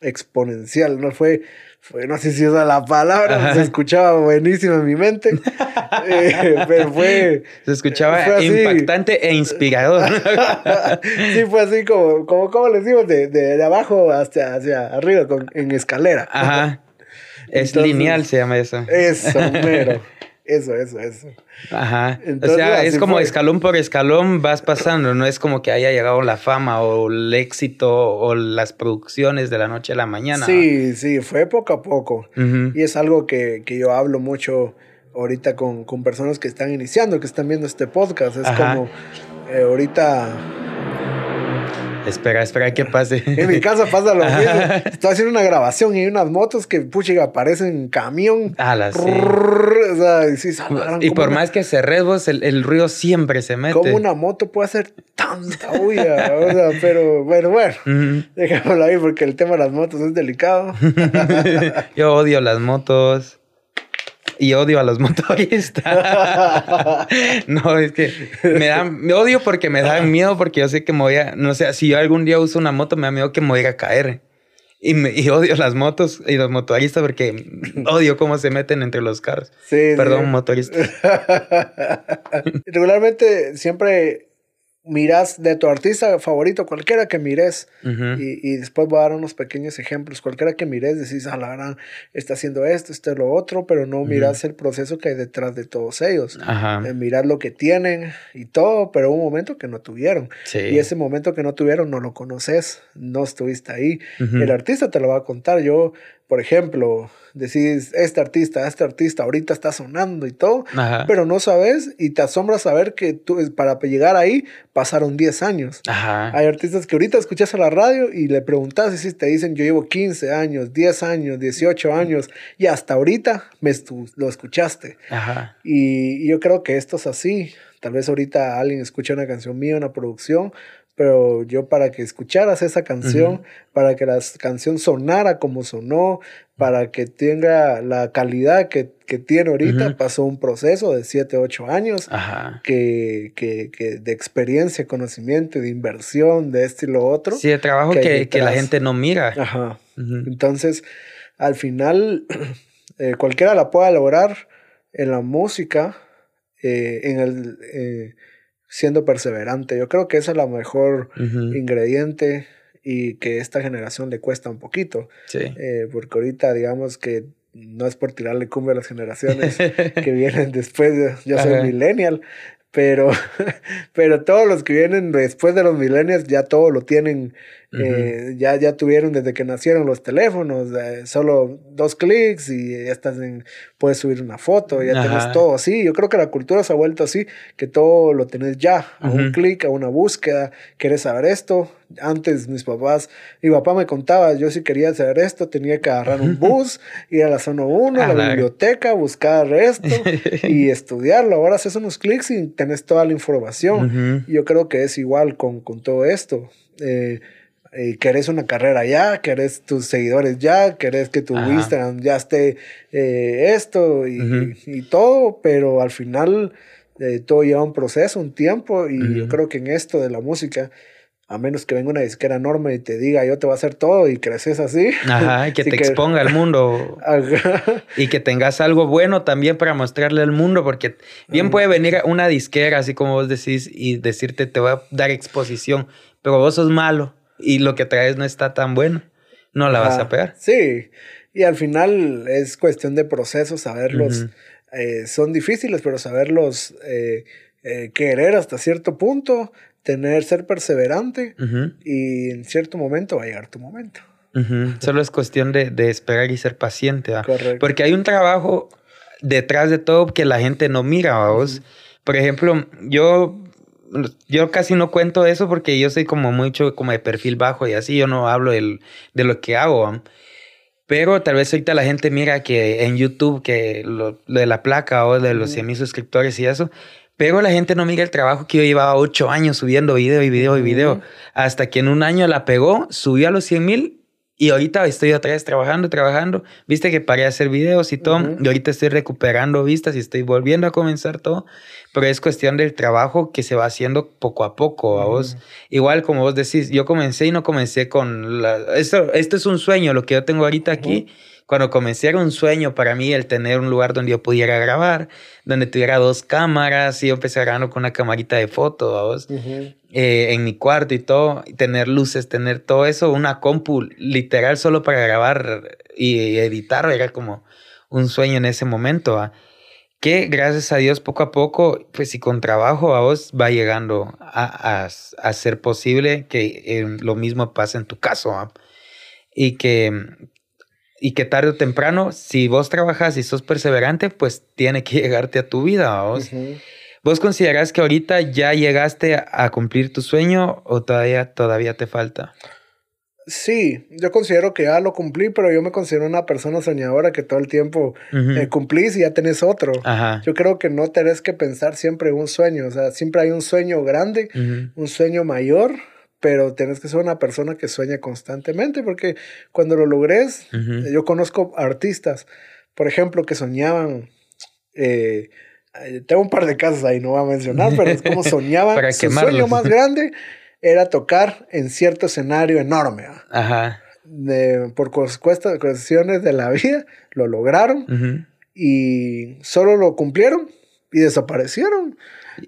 exponencial, ¿no? Fue, fue, no sé si usa la palabra, se escuchaba buenísimo en mi mente, eh, pero fue... Se escuchaba impactante e inspirador. sí, fue así como, como, como les digo, de, de, abajo hasta hacia arriba, con, en escalera. Ajá. Es lineal, se llama eso. Eso, mero. Eso, eso, eso. Ajá. o sea, es como escalón por escalón vas pasando, no es como que haya llegado la fama o el éxito o las producciones de la noche a la mañana. Sí, sí, fue poco a poco. Y es algo que, que, yo hablo mucho ahorita con, con, personas que están iniciando, que están viendo este podcast. Es como eh, ahorita Espera, espera que pase. En mi casa pasa lo mismo. Estoy haciendo una grabación y hay unas motos que, pucha, aparecen en camión. Ah, sí. o sea, sí, y por más que cerres vos, el, el, ruido siempre se mete. ¿Cómo una moto puede hacer tanta bulla? o sea, pero bueno, bueno. Déjamelo ahí porque el tema de las motos es delicado. Yo odio las motos y odio a los motoristas. no, es que me da, me odio porque me da miedo porque yo sé que me voy a, no sé, si yo algún día uso una moto me da miedo que me voy a caer. Y, me, y odio las motos y los motoristas porque odio cómo se meten entre los carros. Sí, Perdón, motoristas. Regularmente siempre miras de tu artista favorito, cualquiera que mires, y, y, después voy a dar unos pequeños ejemplos, cualquiera que mires, decís, ah, la verdad, está haciendo esto, esto, lo otro, pero no miras el proceso que hay detrás de todos ellos. Eh, mirar lo que tienen y todo, pero un momento que no tuvieron. Y ese momento que no tuvieron no lo conoces, no estuviste ahí. El artista te lo va a contar. Yo por ejemplo, decís, este artista, este artista ahorita está sonando y todo, pero no sabes y te asombra saber que tú, para llegar ahí pasaron 10 años. Hay artistas que ahorita escuchas a la radio y le preguntas y si te dicen, yo llevo 15 años, 10 años, 18 años y hasta ahorita me lo escuchaste. Y, y yo creo que esto es así. Tal vez ahorita alguien escucha una canción mía, una producción, pero yo para que escucharas esa canción, para que la canción sonara como sonó, para que tenga la calidad que, que tiene ahorita, pasó un proceso de 7, 8 años Que, que, que, de experiencia, conocimiento, de inversión, de esto y lo otro. Sí, de trabajo que, que la gente no mira. Ajá. Entonces, al final, eh, cualquiera la pueda lograr en la música, eh, en el... Eh, siendo perseverante. Yo creo que ese es el mejor ingrediente y que esta generación le cuesta un poquito. Sí. Eh, porque ahorita, digamos que no es por tirarle cumbre a las generaciones que vienen después. yo soy millennial, pero, pero todos los que vienen después de los millennials ya todo lo tienen eh, ya, ya tuvieron desde que nacieron los teléfonos, eh, solo dos clics y ya estás en, puedes subir una foto, ya tienes todo así. Yo creo que la cultura se ha vuelto así, que todo lo tenés ya, a un clic, a una búsqueda, quieres saber esto. Antes mis papás, mi papá me contaba, yo si quería saber esto, tenía que agarrar un bus, ir a la zona 1, a la biblioteca, buscar esto y estudiarlo. Ahora haces unos clics y tenés toda la información. Yo creo que es igual con, con todo esto. Eh, eh, querés una carrera ya, querés tus seguidores ya, querés que tu Instagram ya esté eh, esto y, todo, pero al final eh, todo lleva un proceso, un tiempo y yo creo que en esto de la música, a menos que venga una disquera enorme y te diga yo te voy a hacer todo y creces así. Ajá, y que te exponga al mundo. Y que tengas algo bueno también para mostrarle al mundo, porque bien puede venir una disquera, así como vos decís, y decirte te voy a dar exposición, pero vos sos malo y lo que traes no está tan bueno, no la vas a pegar. Sí, y al final es cuestión de procesos, saberlos. Eh, son difíciles, pero saberlos eh, eh, querer hasta cierto punto, tener, ser perseverante y en cierto momento va a llegar tu momento. Solo es cuestión de, esperar y ser paciente. Porque hay un trabajo detrás de todo que la gente no mira, vos. Por ejemplo, yo yo casi no cuento eso porque yo soy como mucho como de perfil bajo y así, yo no hablo de lo que hago. Pero tal vez ahorita la gente mira que en YouTube, que lo, de la placa o de los 100 mil suscriptores y eso, pero la gente no mira el trabajo que yo llevaba ocho años subiendo video y video y video, hasta que en un año la pegó, subió a los 100 mil y ahorita estoy otra vez trabajando, trabajando. Viste que paré a hacer videos y todo. Y ahorita estoy recuperando vistas y estoy volviendo a comenzar todo. Pero es cuestión del trabajo que se va haciendo poco a poco, a vos. Igual como vos decís, yo comencé y no comencé con la... Esto, esto es un sueño, lo que yo tengo ahorita aquí cuando comencé era un sueño para mí el tener un lugar donde yo pudiera grabar, donde tuviera dos cámaras y yo empecé grabando con una camarita de foto, eh, en mi cuarto y todo, y tener luces, tener todo eso, una compu literal solo para grabar y editar, era como un sueño en ese momento. Que gracias a Dios poco a poco, pues y con trabajo a vos va llegando a, a, ser posible que eh, lo mismo pase en tu caso. Y que, y que tarde o temprano, si vos trabajas y sos perseverante, pues tiene que llegarte a tu vida. ¿vos? ¿Vos considerás que ahorita ya llegaste a cumplir tu sueño o todavía, todavía te falta? Sí, yo considero que ya lo cumplí, pero yo me considero una persona soñadora que todo el tiempo eh, cumplís y ya tenés otro. Yo creo que no tenés que pensar siempre en un sueño, o sea, siempre hay un sueño grande, un sueño mayor, pero tienes que ser una persona que sueña constantemente, porque cuando lo logres, yo conozco artistas, por ejemplo, que soñaban, eh, tengo un par de casos ahí, no voy a mencionar, pero es como soñaban, su sueño más grande era tocar en cierto escenario enorme. Ajá. por cuestiones de la vida, lo lograron y solo lo cumplieron y desaparecieron.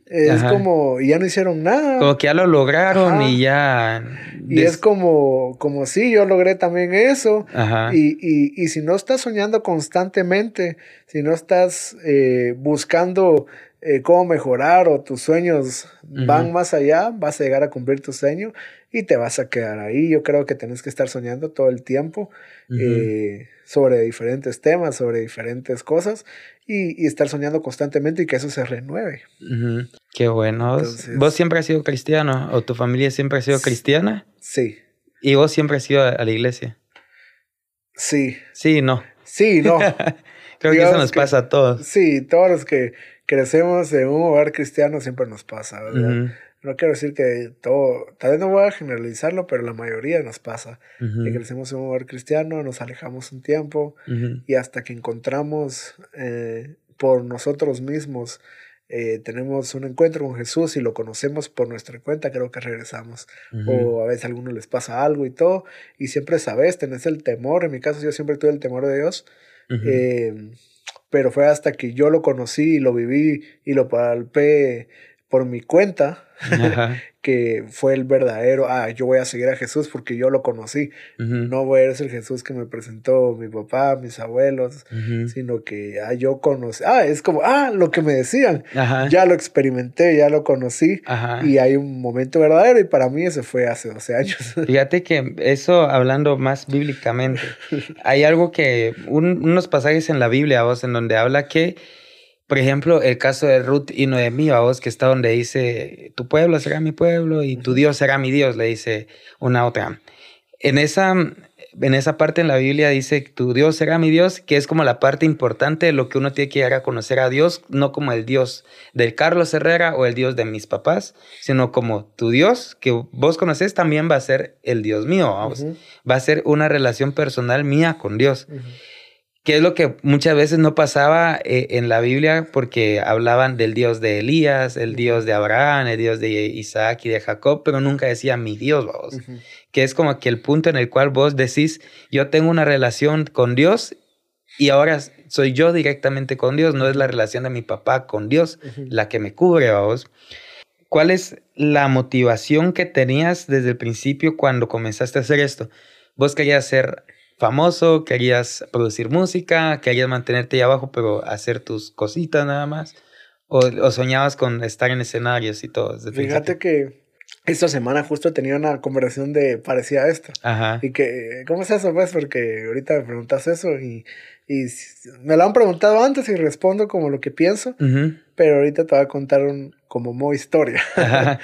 Es como, ya no hicieron nada. Como que ya lo lograron y ya. Y es como, como sí, yo logré también eso. Y, y, y, si no estás soñando constantemente, si no estás eh, buscando eh, cómo mejorar o tus sueños van más allá, vas a llegar a cumplir tu sueño y te vas a quedar ahí. Yo creo que tienes que estar soñando todo el tiempo eh, sobre diferentes temas, sobre diferentes cosas y, estar soñando constantemente y que eso se renueve. Qué bueno. ¿Vos siempre has sido cristiano o tu familia siempre ha sido cristiana? Sí. ¿Y vos siempre has ido a, la iglesia? Sí. Sí, no. Sí, no. Creo que eso nos pasa a todos. Sí, todos los que crecemos en un hogar cristiano siempre nos pasa, ¿verdad? No quiero decir que todo, tal vez no voy a generalizarlo, pero la mayoría nos pasa. Que crecemos en un hogar cristiano, nos alejamos un tiempo y hasta que encontramos eh, por nosotros mismos, eh, tenemos un encuentro con Jesús y lo conocemos por nuestra cuenta, creo que regresamos. O a veces a algunos les pasa algo y todo, y siempre sabes, tenés el temor. En mi caso, yo siempre tuve el temor de Dios pero fue hasta que yo lo conocí y lo viví y lo palpé por mi cuenta, que fue el verdadero, ah, yo voy a seguir a Jesús porque yo lo conocí. No voy a ser el Jesús que me presentó mi papá, mis abuelos, sino que ah, yo conocí, ah, es como, ah, lo que me decían, ya lo experimenté, ya lo conocí y hay un momento verdadero y para mí ese fue hace 12 años. Fíjate que eso, hablando más bíblicamente, hay algo que, unos pasajes en la Biblia, vos, en donde habla que por ejemplo, el caso de Ruth y Noemí, vos, que está donde dice, tu pueblo será mi pueblo y tu Dios será mi Dios, le dice una otra. En esa, en esa parte en la Biblia dice, tu Dios será mi Dios, que es como la parte importante de lo que uno tiene que llegar a conocer a Dios, no como el Dios del Carlos Herrera o el Dios de mis papás, sino como tu Dios, que vos conoces, también va a ser el Dios mío, vamos. Va a ser una relación personal mía con Dios que es lo que muchas veces no pasaba eh, en la Biblia porque hablaban del Dios de Elías, el Dios de Abraham, el Dios de Isaac y de Jacob, pero nunca decía mi Dios, vos. Que es como que el punto en el cual vos decís, yo tengo una relación con Dios y ahora soy yo directamente con Dios, no es la relación de mi papá con Dios la que me cubre, vos. ¿Cuál es la motivación que tenías desde el principio cuando comenzaste a hacer esto? Vos querías ser famoso, querías producir música, querías mantenerte ahí abajo, pero hacer tus cositas nada más. O, soñabas con estar en escenarios y todo. Fíjate que esta semana justo tenía una conversación de parecía a esta. Ajá. Y que, ¿cómo es eso? Pues porque ahorita me preguntas eso y, y me lo han preguntado antes y respondo como lo que pienso, pero ahorita te voy a contar un, como mo historia.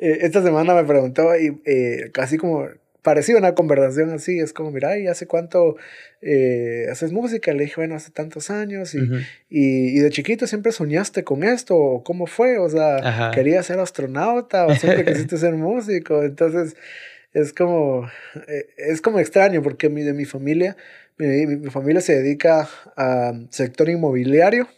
Eh, esta semana me preguntó y eh, casi como parecido una conversación así, es como, mira, ¿y hace cuánto eh, haces música? Le dije, bueno, hace tantos años y, y, de chiquito siempre soñaste con esto, cómo fue, o sea, querías ser astronauta o siempre quisiste ser músico, entonces es como, eh, es como extraño porque mi, de mi familia, mi, familia se dedica a sector inmobiliario,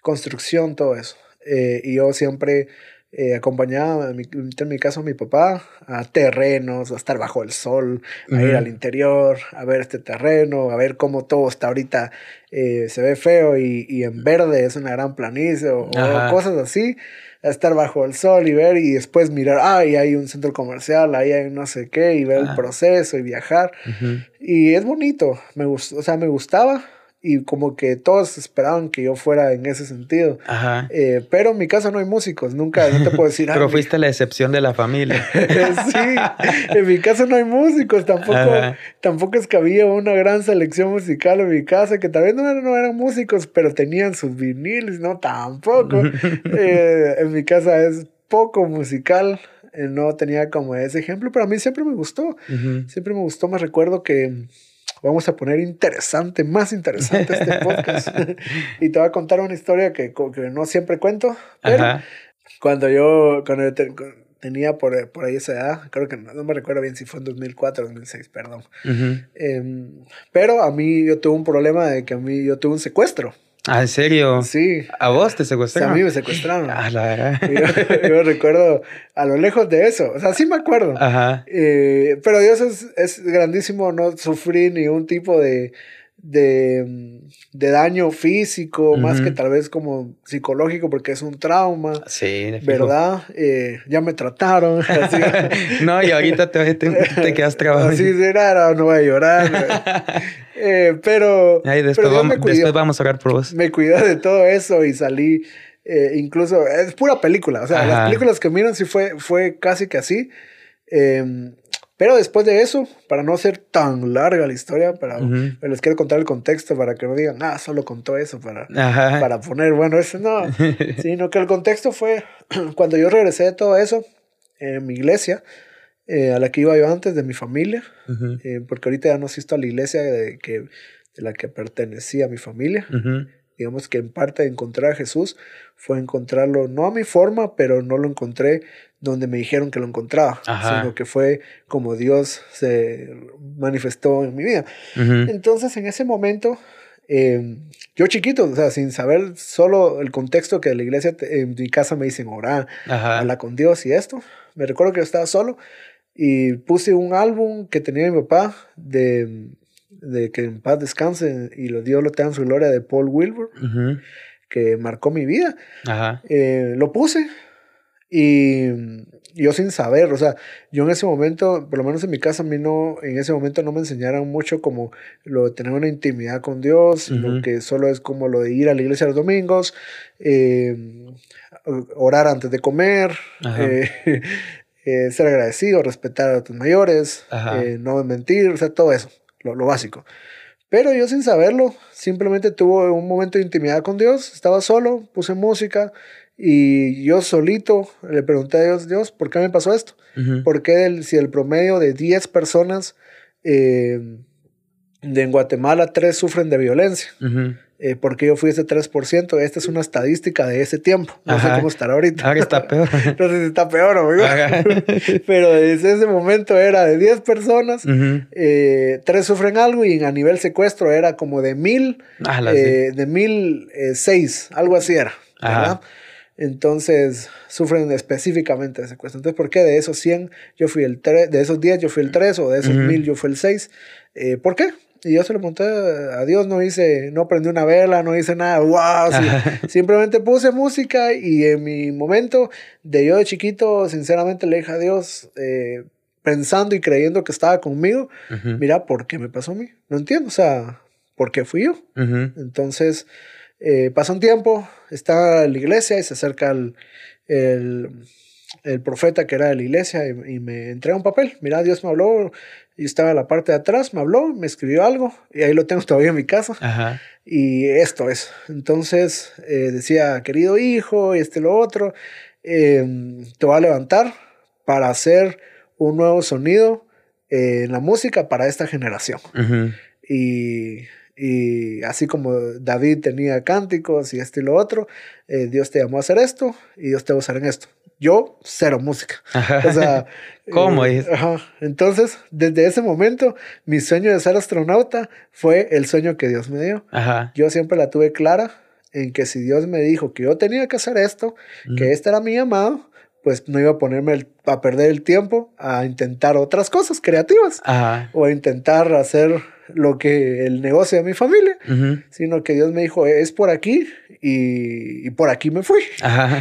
construcción, todo eso, eh, y yo siempre eh, acompañaba, en mi, en mi caso, a mi papá a terrenos, a estar bajo el sol, a ir al interior, a ver este terreno, a ver cómo todo está ahorita, eh, se ve feo y, y, en verde es una gran planicie o, cosas así, a estar bajo el sol y ver y después mirar, ah, ahí hay un centro comercial, ahí hay no sé qué, y ver el proceso y viajar. Y es bonito, me gustó, o sea, me gustaba y como que todos esperaban que yo fuera en ese sentido. Ajá. Eh, pero en mi casa no hay músicos, nunca, no te puedo decir. pero fuiste la excepción de la familia. sí, en mi casa no hay músicos, tampoco, tampoco es que había una gran selección musical en mi casa, que tal vez no, no eran músicos, pero tenían sus viniles, no, tampoco. Eh, en mi casa es poco musical, eh, no tenía como ese ejemplo, pero a mí siempre me gustó, siempre me gustó, me recuerdo que vamos a poner interesante, más interesante este podcast. y te voy a contar una historia que, que no siempre cuento, pero cuando yo, cuando tenía por, por, ahí esa edad, creo que no, me recuerdo bien si fue en 2004 o 2006, perdón. Em, pero a mí yo tuve un problema de que a mí yo tuve un secuestro. Ah, ¿en serio? Sí. ¿A vos te secuestraron? a mí me secuestraron. Ah, la verdad. Yo, recuerdo a lo lejos de eso. O sea, sí me acuerdo. Ajá. Eh, pero Dios es, es, grandísimo. No sufrí ningún tipo de, de, de daño físico, más que tal vez como psicológico, porque es un trauma. Sí, ¿Verdad? Eh, ya me trataron. no, y ahorita te, te, quedas trabajando. Así será, no voy a llorar. Eh, pero. después, vamos, a hablar por vos. Me cuidé de todo eso y salí. Eh, incluso. Es pura película. O sea, las películas que miran sí fue, fue casi que así. Em, pero después de eso, para no ser tan larga la historia, para, les quiero contar el contexto para que no digan, ah, solo contó eso para, para poner, bueno, eso no. sino que el contexto fue cuando yo regresé de todo eso en mi iglesia. Eh, a la que iba yo antes, de mi familia, eh, porque ahorita ya no asisto a la iglesia de, que, de la que pertenecía a mi familia. Digamos que en parte de encontrar a Jesús fue encontrarlo, no a mi forma, pero no lo encontré donde me dijeron que lo encontraba, sino que fue como Dios se manifestó en mi vida. Entonces, en ese momento, em, yo chiquito, o sea, sin saber solo el contexto que la iglesia, en mi casa me dicen orar, habla con Dios y esto. Me recuerdo que yo estaba solo y puse un álbum que tenía mi papá de, de que en paz descanse y lo Dios lo tenga en su gloria de Paul Wilbur, que marcó mi vida. Eh, lo puse Y yo sin saber, o sea, yo en ese momento, por lo menos en mi casa, a mí no, en ese momento no me enseñaron mucho como lo de tener una intimidad con Dios, lo que solo es como lo de ir a la iglesia los domingos, eh, orar antes de comer, eh, eh, ser agradecido, respetar a tus mayores, no mentir, o sea, todo eso, lo, lo básico. Pero yo sin saberlo, simplemente tuve un momento de intimidad con Dios, estaba solo, puse música, y yo solito le pregunté a Dios, Dios, ¿por qué me pasó esto? ¿Por qué si el promedio de 10 personas eh, de en Guatemala, 3 sufren de violencia? Eh, ¿Por qué yo fui ese 3%? Esta es una estadística de ese tiempo. No sé cómo estará ahorita. Ahora está peor. no sé si está peor, amigo. Pero desde ese momento era de 10 personas, eh, 3 sufren algo y a nivel secuestro era como de 1000, eh, de 1006, algo así era. ¿verdad? Entonces, sufren específicamente de secuestro. Entonces, ¿por qué de esos 100 yo fui el 3, de esos 10 yo fui el 3 o de esos 1000 yo fui el 6? Eh, ¿Por qué? Y yo se lo pregunté a Dios, no hice, no prendí una vela, no hice nada, wow, simplemente puse música y en mi momento de yo de chiquito, sinceramente le dije a Dios, eh, pensando y creyendo que estaba conmigo, mira, ¿por qué me pasó a mí? No entiendo, o sea, ¿por qué fui yo? Entonces, eh, pasa un tiempo, está la iglesia y se acerca el, el, profeta que era de la iglesia y, me entrega un papel. Mira, Dios me habló y estaba en la parte de atrás, me habló, me escribió algo y ahí lo tengo todavía en mi casa. Y esto es. Entonces eh, decía, querido hijo, y este lo otro, em, te voy a levantar para hacer un nuevo sonido en la música para esta generación. Y y así como David tenía cánticos y esto y lo otro, eh, Dios te llamó a hacer esto y Dios te va a usar en esto. Yo, cero música. O sea, ¿cómo es? Entonces, desde ese momento, mi sueño de ser astronauta fue el sueño que Dios me dio. Yo siempre la tuve clara en que si Dios me dijo que yo tenía que hacer esto, que este era mi llamado, pues no iba a ponerme a perder el tiempo a intentar otras cosas creativas o a intentar hacer lo que el negocio de mi familia, sino que Dios me dijo, es por aquí y, por aquí me fui.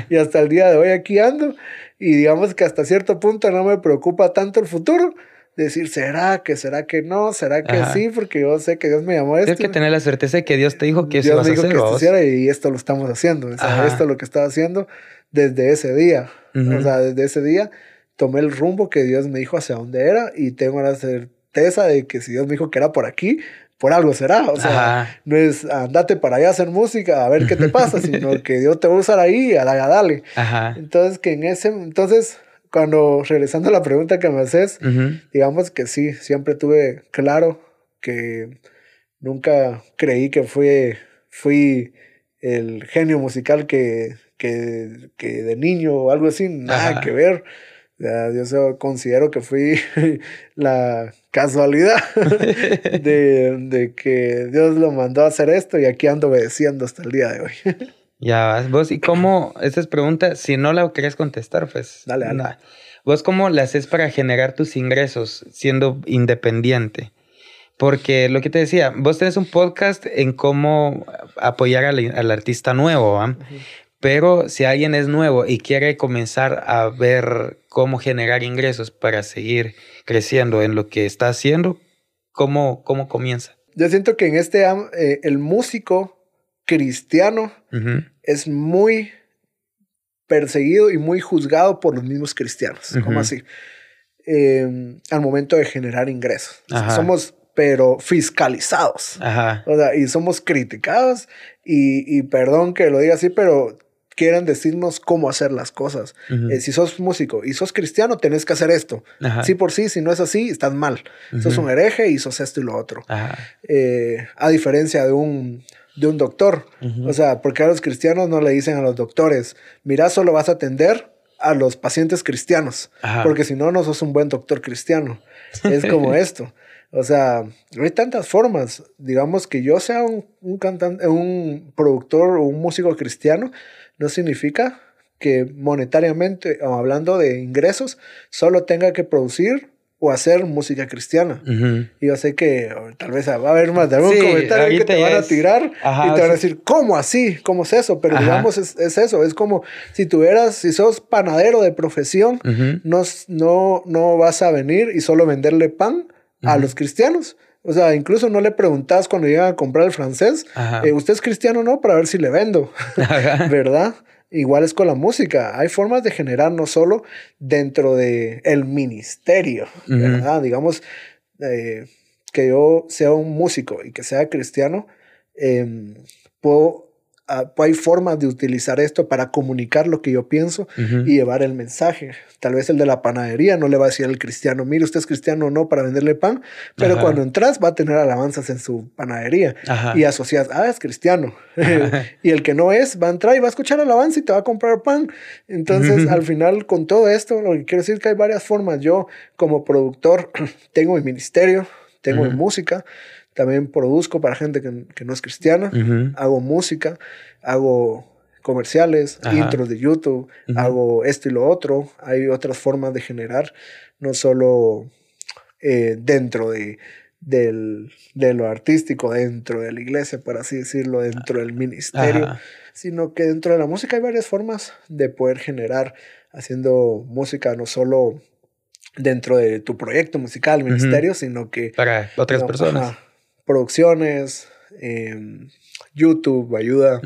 Y hasta el día de hoy aquí ando y digamos que hasta cierto punto no me preocupa tanto el futuro. Decir, ¿será que, será que no? ¿Será que sí? Porque yo sé que Dios me llamó a esto. Tienes que tener la certeza de que Dios te dijo que eso Dios me dijo que hiciera y esto lo estamos haciendo. esto es lo que estaba haciendo desde ese día. O sea, desde ese día tomé el rumbo que Dios me dijo hacia dónde era y tengo la certeza de que si Dios me dijo que era por aquí, por algo será. O sea, no es andate para allá a hacer música, a ver qué te pasa, sino que Dios te va a usar ahí, a, a darle. Entonces, que en ese, entonces, cuando regresando a la pregunta que me haces, digamos que sí, siempre tuve claro que nunca creí que fui, fui el genio musical que, que, que de niño o algo así, nada que ver. yo considero que fui la casualidad de, de, que Dios lo mandó a hacer esto y aquí ando obedeciendo hasta el día de hoy. ya vas, vos, ¿y cómo? Esta es pregunta, si no la querías contestar, pues. Dale, dale. ¿Vos cómo la haces para generar tus ingresos siendo independiente? Porque lo que te decía, vos tenés un podcast en cómo apoyar al, artista nuevo. Pero si alguien es nuevo y quiere comenzar a ver cómo generar ingresos para seguir creciendo en lo que está haciendo, ¿cómo, cómo comienza? Yo siento que en este, eh, el músico cristiano es muy perseguido y muy juzgado por los mismos cristianos. ¿Cómo así? Em, al momento de generar ingresos. Somos, pero fiscalizados. O sea, y somos criticados. Y, y, perdón que lo diga así, pero quieren decirnos cómo hacer las cosas. Eh, si sos músico y sos cristiano, tenés que hacer esto. Sí por sí, si no es así, estás mal. Sos un hereje y sos esto y lo otro. Eh, a diferencia de un, de un doctor. O sea, porque a los cristianos no le dicen a los doctores, mira, solo vas a atender a los pacientes cristianos, porque si no, no sos un buen doctor cristiano. Es como esto. O sea, hay tantas formas. Digamos que yo sea un, un cantante, un productor o un músico cristiano, no significa que monetariamente, o hablando de ingresos, solo tenga que producir o hacer música cristiana. Y yo sé que tal vez va a haber más de algún comentario que te van a tirar y te van a decir, ¿cómo así? ¿Cómo es eso? Pero digamos, es, eso. Es como si tuvieras, si sos panadero de profesión, no, no, no vas a venir y solo venderle pan a los cristianos. O sea, incluso no le preguntas cuando llegan a comprar el francés, eh, ¿usted es cristiano o no? Para ver si le vendo. ¿Verdad? Igual es con la música. Hay formas de generar no solo dentro del el ministerio, ¿verdad? Digamos, eh, que yo sea un músico y que sea cristiano, eh, puedo Ah, hay formas de utilizar esto para comunicar lo que yo pienso y llevar el mensaje. Tal vez el de la panadería no le va a decir al cristiano, mire, usted es cristiano o no para venderle pan, pero cuando entras va a tener alabanzas en su panadería y asocias, ah, es cristiano. y el que no es, va a entrar y va a escuchar alabanza y te va a comprar pan. Entonces, al final, con todo esto, lo que quiero decir es que hay varias formas. Yo, como productor, tengo mi ministerio, tengo mi música, también produzco para gente que, no es cristiana. Hago música, hago comerciales, intros de YouTube, hago esto y lo otro. Hay otras formas de generar, no solo eh, dentro de, de lo artístico, dentro de la iglesia, por así decirlo, dentro del ministerio, sino que dentro de la música hay varias formas de poder generar haciendo música, no solo dentro de tu proyecto musical, ministerio, sino que... Para otras personas producciones, em, YouTube me ayuda,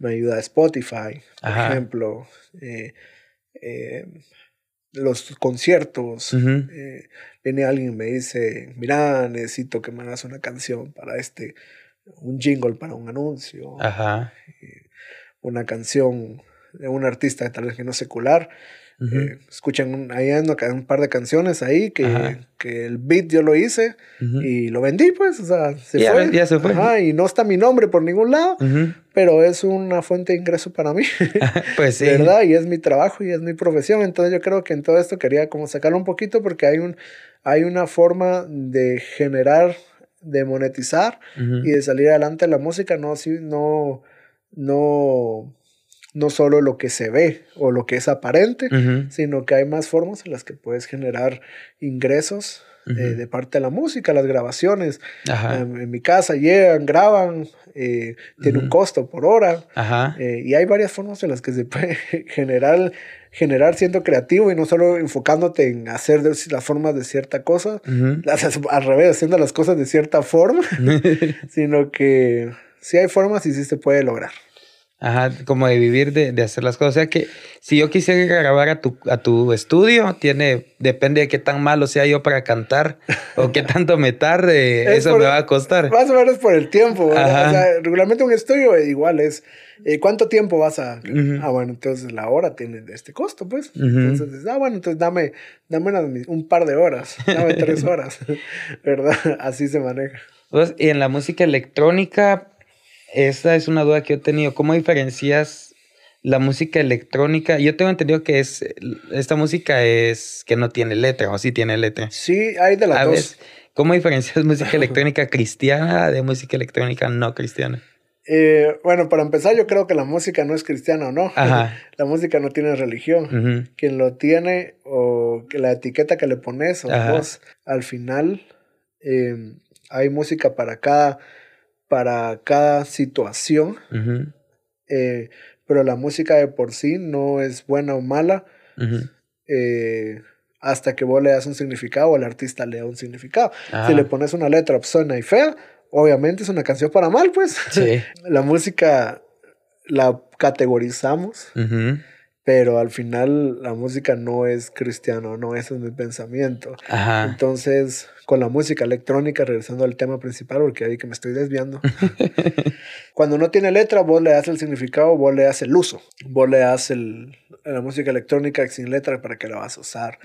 me ayuda Spotify, por ejemplo, eh, em, los conciertos. Eh, viene alguien y me dice, mira, necesito que me hagas una canción para este, un jingle para un anuncio, eh, una canción de un artista tal vez que no secular. Eh, escuchan un, ahí un par de canciones ahí que, que, el beat yo lo hice y lo vendí, pues, o sea, se fue. Ya se fue. y no está mi nombre por ningún lado, pero es una fuente de ingreso para mí. pues sí. ¿Verdad? Y es mi trabajo y es mi profesión. Entonces yo creo que en todo esto quería como sacarlo un poquito porque hay, un, hay una forma de generar, de monetizar y de salir adelante la música, no, si, no, no no solo lo que se ve o lo que es aparente, sino que hay más formas en las que puedes generar ingresos eh, de parte de la música, las grabaciones. En, mi casa llegan, graban, eh, tiene un costo por hora. Eh, y hay varias formas en las que se puede generar, generar siendo creativo y no solo enfocándote en hacer las formas de cierta cosa, al revés, haciendo las cosas de cierta forma, sino que sí hay formas y sí se puede lograr. Ajá, como de vivir de, de, hacer las cosas. O sea que si yo quisiera grabar a tu, a tu estudio, tiene, depende de qué tan malo sea yo para cantar o qué tanto me tarde, eso me va a costar. Más o menos por el tiempo. O sea, regularmente un estudio igual es, eh, ¿cuánto tiempo vas a...? Ah, bueno, entonces la hora tiene este costo, pues. Entonces, ah, bueno, entonces dame, dame un par de horas, dame tres horas, ¿verdad? Así se maneja. Pues, y en la música electrónica, esa es una duda que he tenido. ¿Cómo diferencias la música electrónica? Yo tengo entendido que es esta música es que no tiene letra, o sí tiene letra. Sí, hay de las dos. ¿Cómo diferencias música electrónica cristiana de música electrónica no cristiana? Eh, bueno, para empezar, yo creo que la música no es cristiana o no. La música no tiene religión. Quien lo tiene o que la etiqueta que le pones o vos, al final eh, hay música para cada para cada situación, eh, pero la música de por sí no es buena o mala eh, hasta que vos le das un significado o el artista le da un significado. Si le pones una letra obscena y fea, obviamente es una canción para mal, pues. la música la categorizamos pero al final la música no es cristiano, no, ese es mi pensamiento. Entonces, con la música electrónica, regresando al tema principal, porque ahí que me estoy desviando, cuando no tiene letra, vos le das el significado, vos le das el uso, vos le das el, la música electrónica sin letra para que la vas a usar.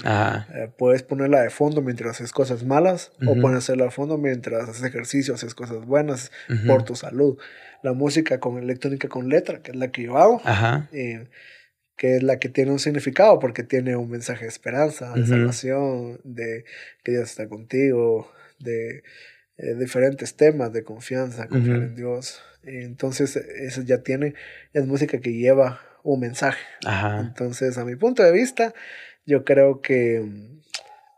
Eh, puedes ponerla de fondo mientras haces cosas malas, o puedes hacerla de fondo mientras haces ejercicio, haces cosas buenas por tu salud. La música con electrónica con letra, que es la que yo hago. Eh, que es la que tiene un significado porque tiene un mensaje de esperanza, de salvación, de que Dios está contigo, de eh, diferentes temas de confianza, confiar en Dios. Entonces, eso ya tiene, es música que lleva un mensaje. Entonces, a mi punto de vista, yo creo que mm,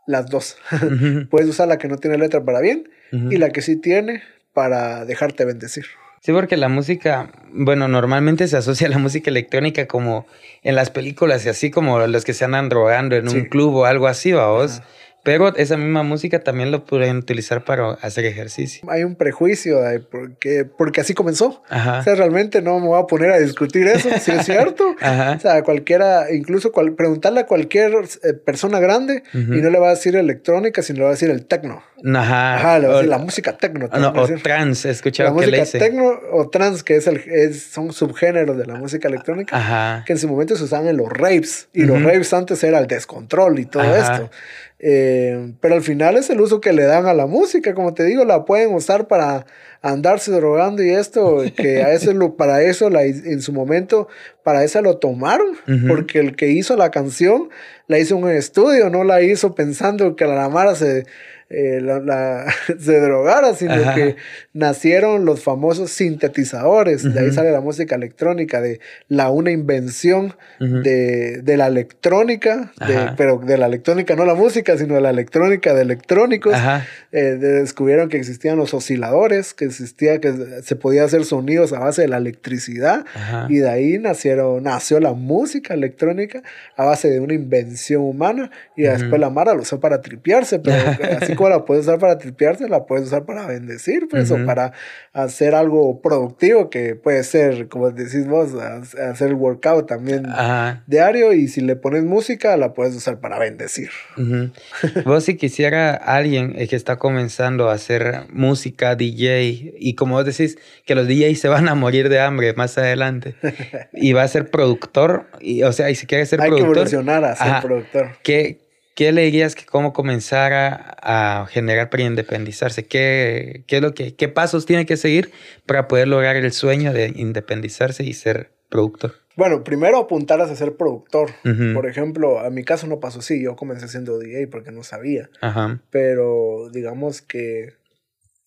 las dos. Puedes usar la que no tiene letra para bien y la que sí tiene para dejarte bendecir. Sí, porque la música, bueno, normalmente se asocia a la música electrónica como en las películas y así como los que se andan drogando en un club o algo así, vos. Pero esa misma música también lo pueden utilizar para hacer ejercicio. Hay un prejuicio de porque, porque así comenzó. O sea, realmente no me voy a poner a discutir eso, si es cierto. O sea, cualquiera, incluso preguntarle a cualquier eh, persona grande y no le va a decir electrónica, sino le va a decir el tecno. Ajá. Ajá, le va a decir la música tecno. No, o trans, he escuchado la que música tecno o trans, que es el, es, son subgéneros de la música electrónica, Ajá. que en su momento se usaban en los raves. Y los raves antes era el descontrol y todo esto. Eh, pero al final es el uso que le dan a la música, como te digo, la pueden usar para andarse drogando y esto, que a eso lo, para eso la, en su momento, para eso lo tomaron, porque el que hizo la canción la hizo en un estudio, no la hizo pensando que la Mara se eh, la, se drogara, sino que nacieron los famosos sintetizadores. De ahí sale la música electrónica, de la una invención de, la electrónica, pero de la electrónica, no la música, sino de la electrónica de electrónicos. Eh, descubrieron que existían los osciladores, que existía que se podía hacer sonidos a base de la electricidad. Y de ahí nacieron, nació la música electrónica a base de una invención humana. Y después la Mara lo usó para tripearse, pero así la puedes usar para tripearse, la puedes usar para bendecir, pues, o para hacer algo productivo que puede ser, como decís vos, hacer el workout también diario y si le pones música, la puedes usar para bendecir. vos si quisiera alguien eh, que está comenzando a hacer música, DJ, y como vos decís, que los DJs se van a morir de hambre más adelante, y va a ser productor, y, o sea, y si quiere ser productor... Hay que evolucionar a ser productor. ¿qué, ¿Qué le dirías que cómo comenzar a, generar para independizarse? ¿Qué, qué, lo que, ¿Qué pasos tiene que seguir para poder lograr el sueño de independizarse y ser productor? Bueno, primero apuntar a ser productor. Por ejemplo, a mi caso no pasó así. Yo comencé siendo DJ porque no sabía. Pero digamos que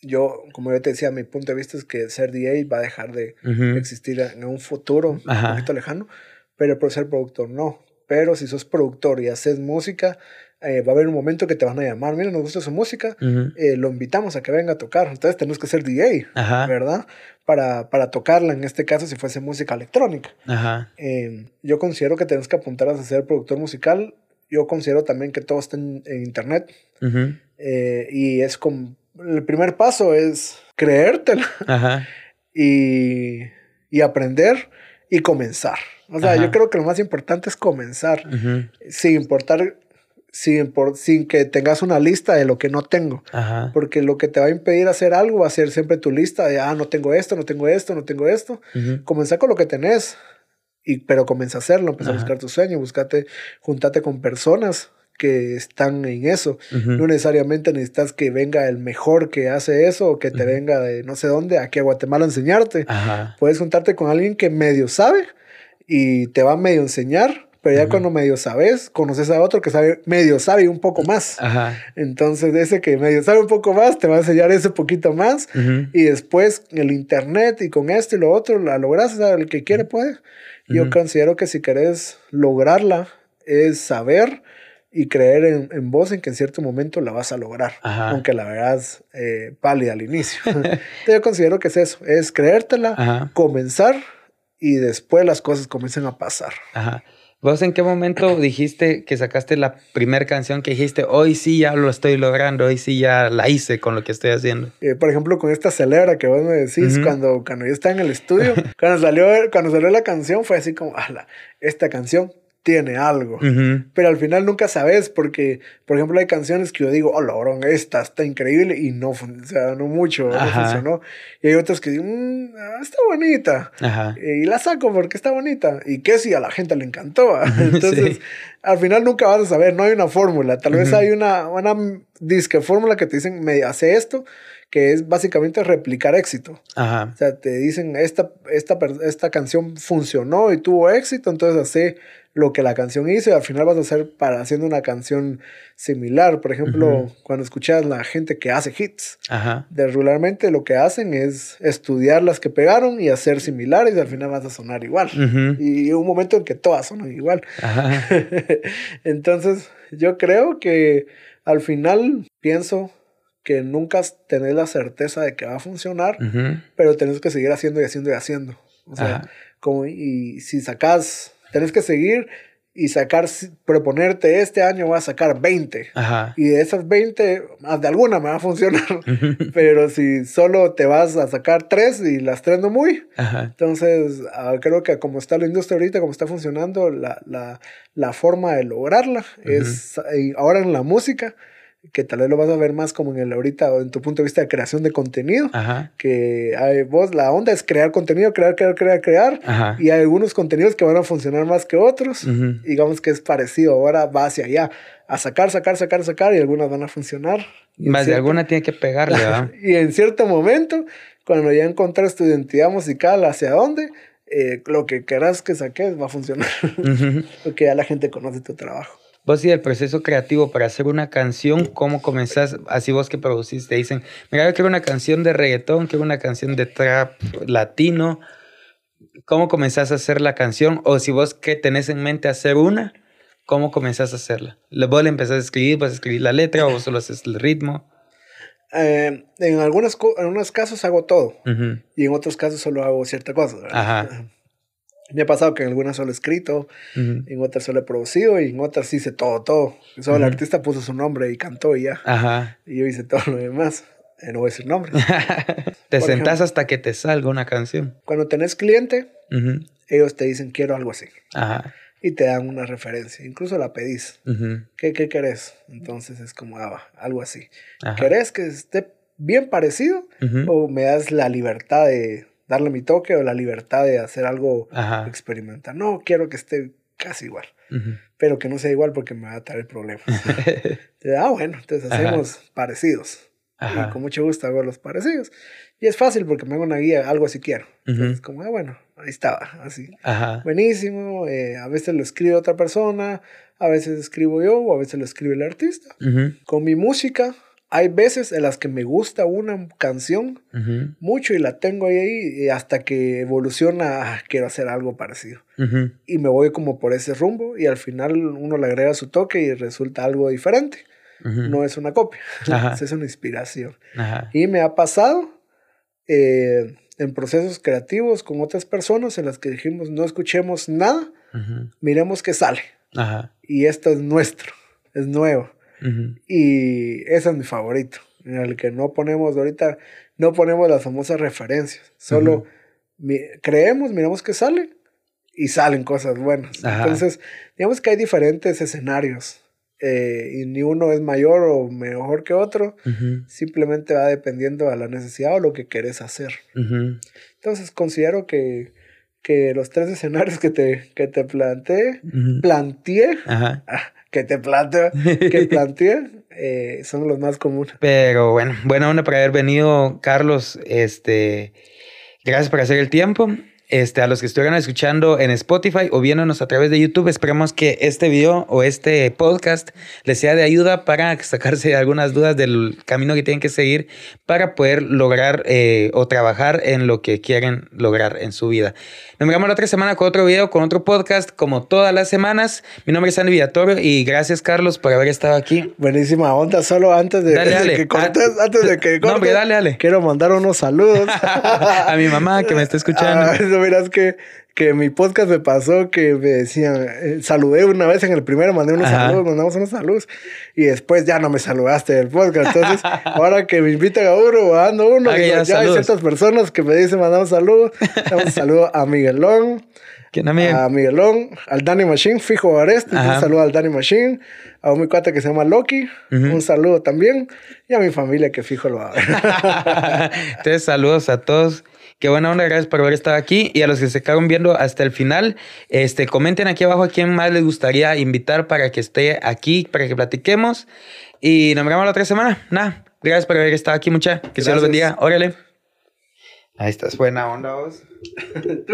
yo, como yo te decía, mi punto de vista es que ser DJ va a dejar de existir en un futuro un poquito lejano. Pero por ser productor no pero si sos productor y haces música, eh, va a haber un momento que te van a llamar, mira, nos gusta su música, eh, lo invitamos a que venga a tocar. Entonces tenemos que ser DJ, ¿verdad? Para, para tocarla, en este caso, si fuese música electrónica. Em, yo considero que tenemos que apuntar a ser productor musical. Yo considero también que todo está en, internet. Eh, y es como, el primer paso es creértela y, y aprender y comenzar. O sea, yo creo que lo más importante es comenzar, sin importar, sin, sin que tengas una lista de lo que no tengo. Porque lo que te va a impedir hacer algo va a ser siempre tu lista de, ah, no tengo esto, no tengo esto, no tengo esto. Comenzar con lo que tenés, y, pero comienza a hacerlo, empieza a buscar tu sueño, buscate, juntate con personas que están en eso. No necesariamente necesitas que venga el mejor que hace eso o que te venga de no sé dónde, aquí a Guatemala a enseñarte. Puedes juntarte con alguien que medio sabe y te va a medio enseñar, pero ya cuando medio sabes, conoces a otro que sabe, medio sabe un poco más. Ajá. Entonces, ese que medio sabe un poco más, te va a enseñar ese poquito más. Y después, el internet y con esto y lo otro, la logras, el que quiere puede. Yo considero que si querés lograrla, es saber y creer en, en, vos en que en cierto momento la vas a lograr, aunque la veas eh, pálida al inicio. yo considero que es eso, es creértela, comenzar y después las cosas comienzan a pasar. Ajá. ¿Vos en qué momento dijiste que sacaste la primera canción que dijiste, hoy sí ya lo estoy logrando, hoy sí ya la hice con lo que estoy haciendo? Eh, por ejemplo, con esta Celebra que vos me decís, cuando, cuando yo estaba en el estudio, cuando, salió, cuando salió la canción fue así como, ala, esta canción tiene algo. Pero al final nunca sabes porque, por ejemplo, hay canciones que yo digo, oh, logrón, esta está increíble y no funcionó mucho, no funcionó. Y hay otras que digo, mm, ah, está bonita. Y la saco porque está bonita. Y que si a la gente le encantó. Entonces, al final nunca vas a saber, no hay una fórmula. Tal vez hay una, una disque fórmula que te dicen, me hace esto que es básicamente replicar éxito. Ajá. O sea, te dicen, esta, esta, esta canción funcionó y tuvo éxito, entonces hace lo que la canción hizo y al final vas a hacer para haciendo una canción similar. Por ejemplo, cuando escuchas la gente que hace hits, de regularmente lo que hacen es estudiar las que pegaron y hacer similares y al final vas a sonar igual. Y un momento en que todas sonan igual. Entonces, yo creo que al final pienso que nunca tenés la certeza de que va a funcionar, pero tenés que seguir haciendo y haciendo y haciendo. O sea, como, y si sacas, tenés que seguir y sacar, proponerte este año voy a sacar 20. Y de esas 20, más de alguna me va a funcionar. Pero si solo te vas a sacar 3 y las 3 no muy. Entonces, ah, creo que como está la industria ahorita, como está funcionando, la, la, la forma de lograrla es, ahora en la música, que tal vez lo vas a ver más como en el ahorita, en tu punto de vista de creación de contenido, que hay, vos, la onda es crear contenido, crear, crear, crear, crear, y hay algunos contenidos que van a funcionar más que otros, digamos que es parecido, ahora va hacia allá, a sacar, sacar, sacar, sacar, y algunas van a funcionar. Más de alguna tiene que pegarle, ¿verdad? y en cierto momento, cuando ya encontres tu identidad musical hacia dónde, eh, lo que querás que saques va a funcionar, porque ya la gente conoce tu trabajo. Vos y el proceso creativo para hacer una canción, ¿cómo comenzás? Así vos que producís, te dicen, mira, yo quiero una canción de reggaetón, quiero una canción de trap latino. ¿Cómo comenzás a hacer la canción? O si vos que tenés en mente hacer una, ¿cómo comenzás a hacerla? ¿Vos le empezás a escribir, vas a escribir la letra o vos solo haces el ritmo? Eh, en, algunos, en algunos casos hago todo y en otros casos solo hago cierta cosa. Ajá. Me ha pasado que en algunas solo he escrito, en otras solo he producido y en otras hice todo, todo. Solo el artista puso su nombre y cantó y ya. Ajá. Y yo hice todo lo demás. Eh, no voy a decir nombre. te sentás hasta que te salga una canción. Cuando tenés cliente, ellos te dicen quiero algo así. Ajá. Y te dan una referencia. Incluso la pedís. ¿Qué, ¿Qué querés? Entonces es como, ah, algo así. ¿Querés que esté bien parecido? ¿O me das la libertad de darle mi toque o la libertad de hacer algo experimental. No, quiero que esté casi igual, pero que no sea igual porque me va a traer problemas. ah, bueno, entonces hacemos parecidos. Y con mucho gusto hago los parecidos. Y es fácil porque me hago una guía, algo así quiero. Entonces, como, ah, bueno, ahí estaba, así. Buenísimo. Eh, a veces lo escribe otra persona, a veces escribo yo o a veces lo escribe el artista. Con mi música, hay veces en las que me gusta una canción mucho y la tengo ahí hasta que evoluciona, ah, quiero hacer algo parecido. Y me voy como por ese rumbo y al final uno le agrega su toque y resulta algo diferente. No es una copia, es una inspiración. Y me ha pasado eh, en procesos creativos con otras personas en las que dijimos no escuchemos nada, miremos qué sale. Y esto es nuestro, es nuevo. Y ese es mi favorito, en el que no ponemos ahorita, no ponemos las famosas referencias, solo creemos, miramos que sale y salen cosas buenas. Entonces, digamos que hay diferentes escenarios eh, y ni uno es mayor o mejor que otro, simplemente va dependiendo de la necesidad o lo que querés hacer. Entonces, considero que, que los tres escenarios que te, que te planteé, planteé, ah, que te planteo, que planteé, eh, son los más comunes. Pero bueno, buena onda por haber venido, Carlos. Este, gracias por hacer el tiempo. Este, a los que estuvieran escuchando en Spotify o viéndonos a través de YouTube, esperemos que este video o este podcast les sea de ayuda para sacarse algunas dudas del camino que tienen que seguir para poder lograr eh, o trabajar en lo que quieren lograr en su vida. Nos vemos la otra semana con otro video, con otro podcast, como todas las semanas. Mi nombre es Andy Villatoro y gracias, Carlos, por haber estado aquí. Buenísima onda. Solo antes de, que cortes, ah, antes de que cortes, dale, dale. quiero mandar unos saludos a mi mamá que me está escuchando. Ah, miras que, que mi podcast me pasó que me decían, eh, saludé una vez en el primero, mandé unos saludos, mandamos unos saludos y después ya no me saludaste del podcast. Entonces, ahora que me invitan a uno, dando uno, ah, ya, hay ciertas personas que me dicen, mandamos saludos. un saludo a Miguelón. ¿Quién, amigo? A Miguelón, al Danny Machine, fijo Arest, un saludo al Danny Machine, a un mi cuate que se llama Loki, un saludo también, y a mi familia que fijo lo va a ver. Entonces, saludos a todos. Qué buena onda, gracias por haber estado aquí. Y a los que se quedaron viendo hasta el final, este, comenten aquí abajo a quién más les gustaría invitar para que esté aquí, para que platiquemos. Y nos vemos la otra semana. Nada, gracias por haber estado aquí, mucha. Que se los bendiga. Órale. Ahí estás, buena onda vos.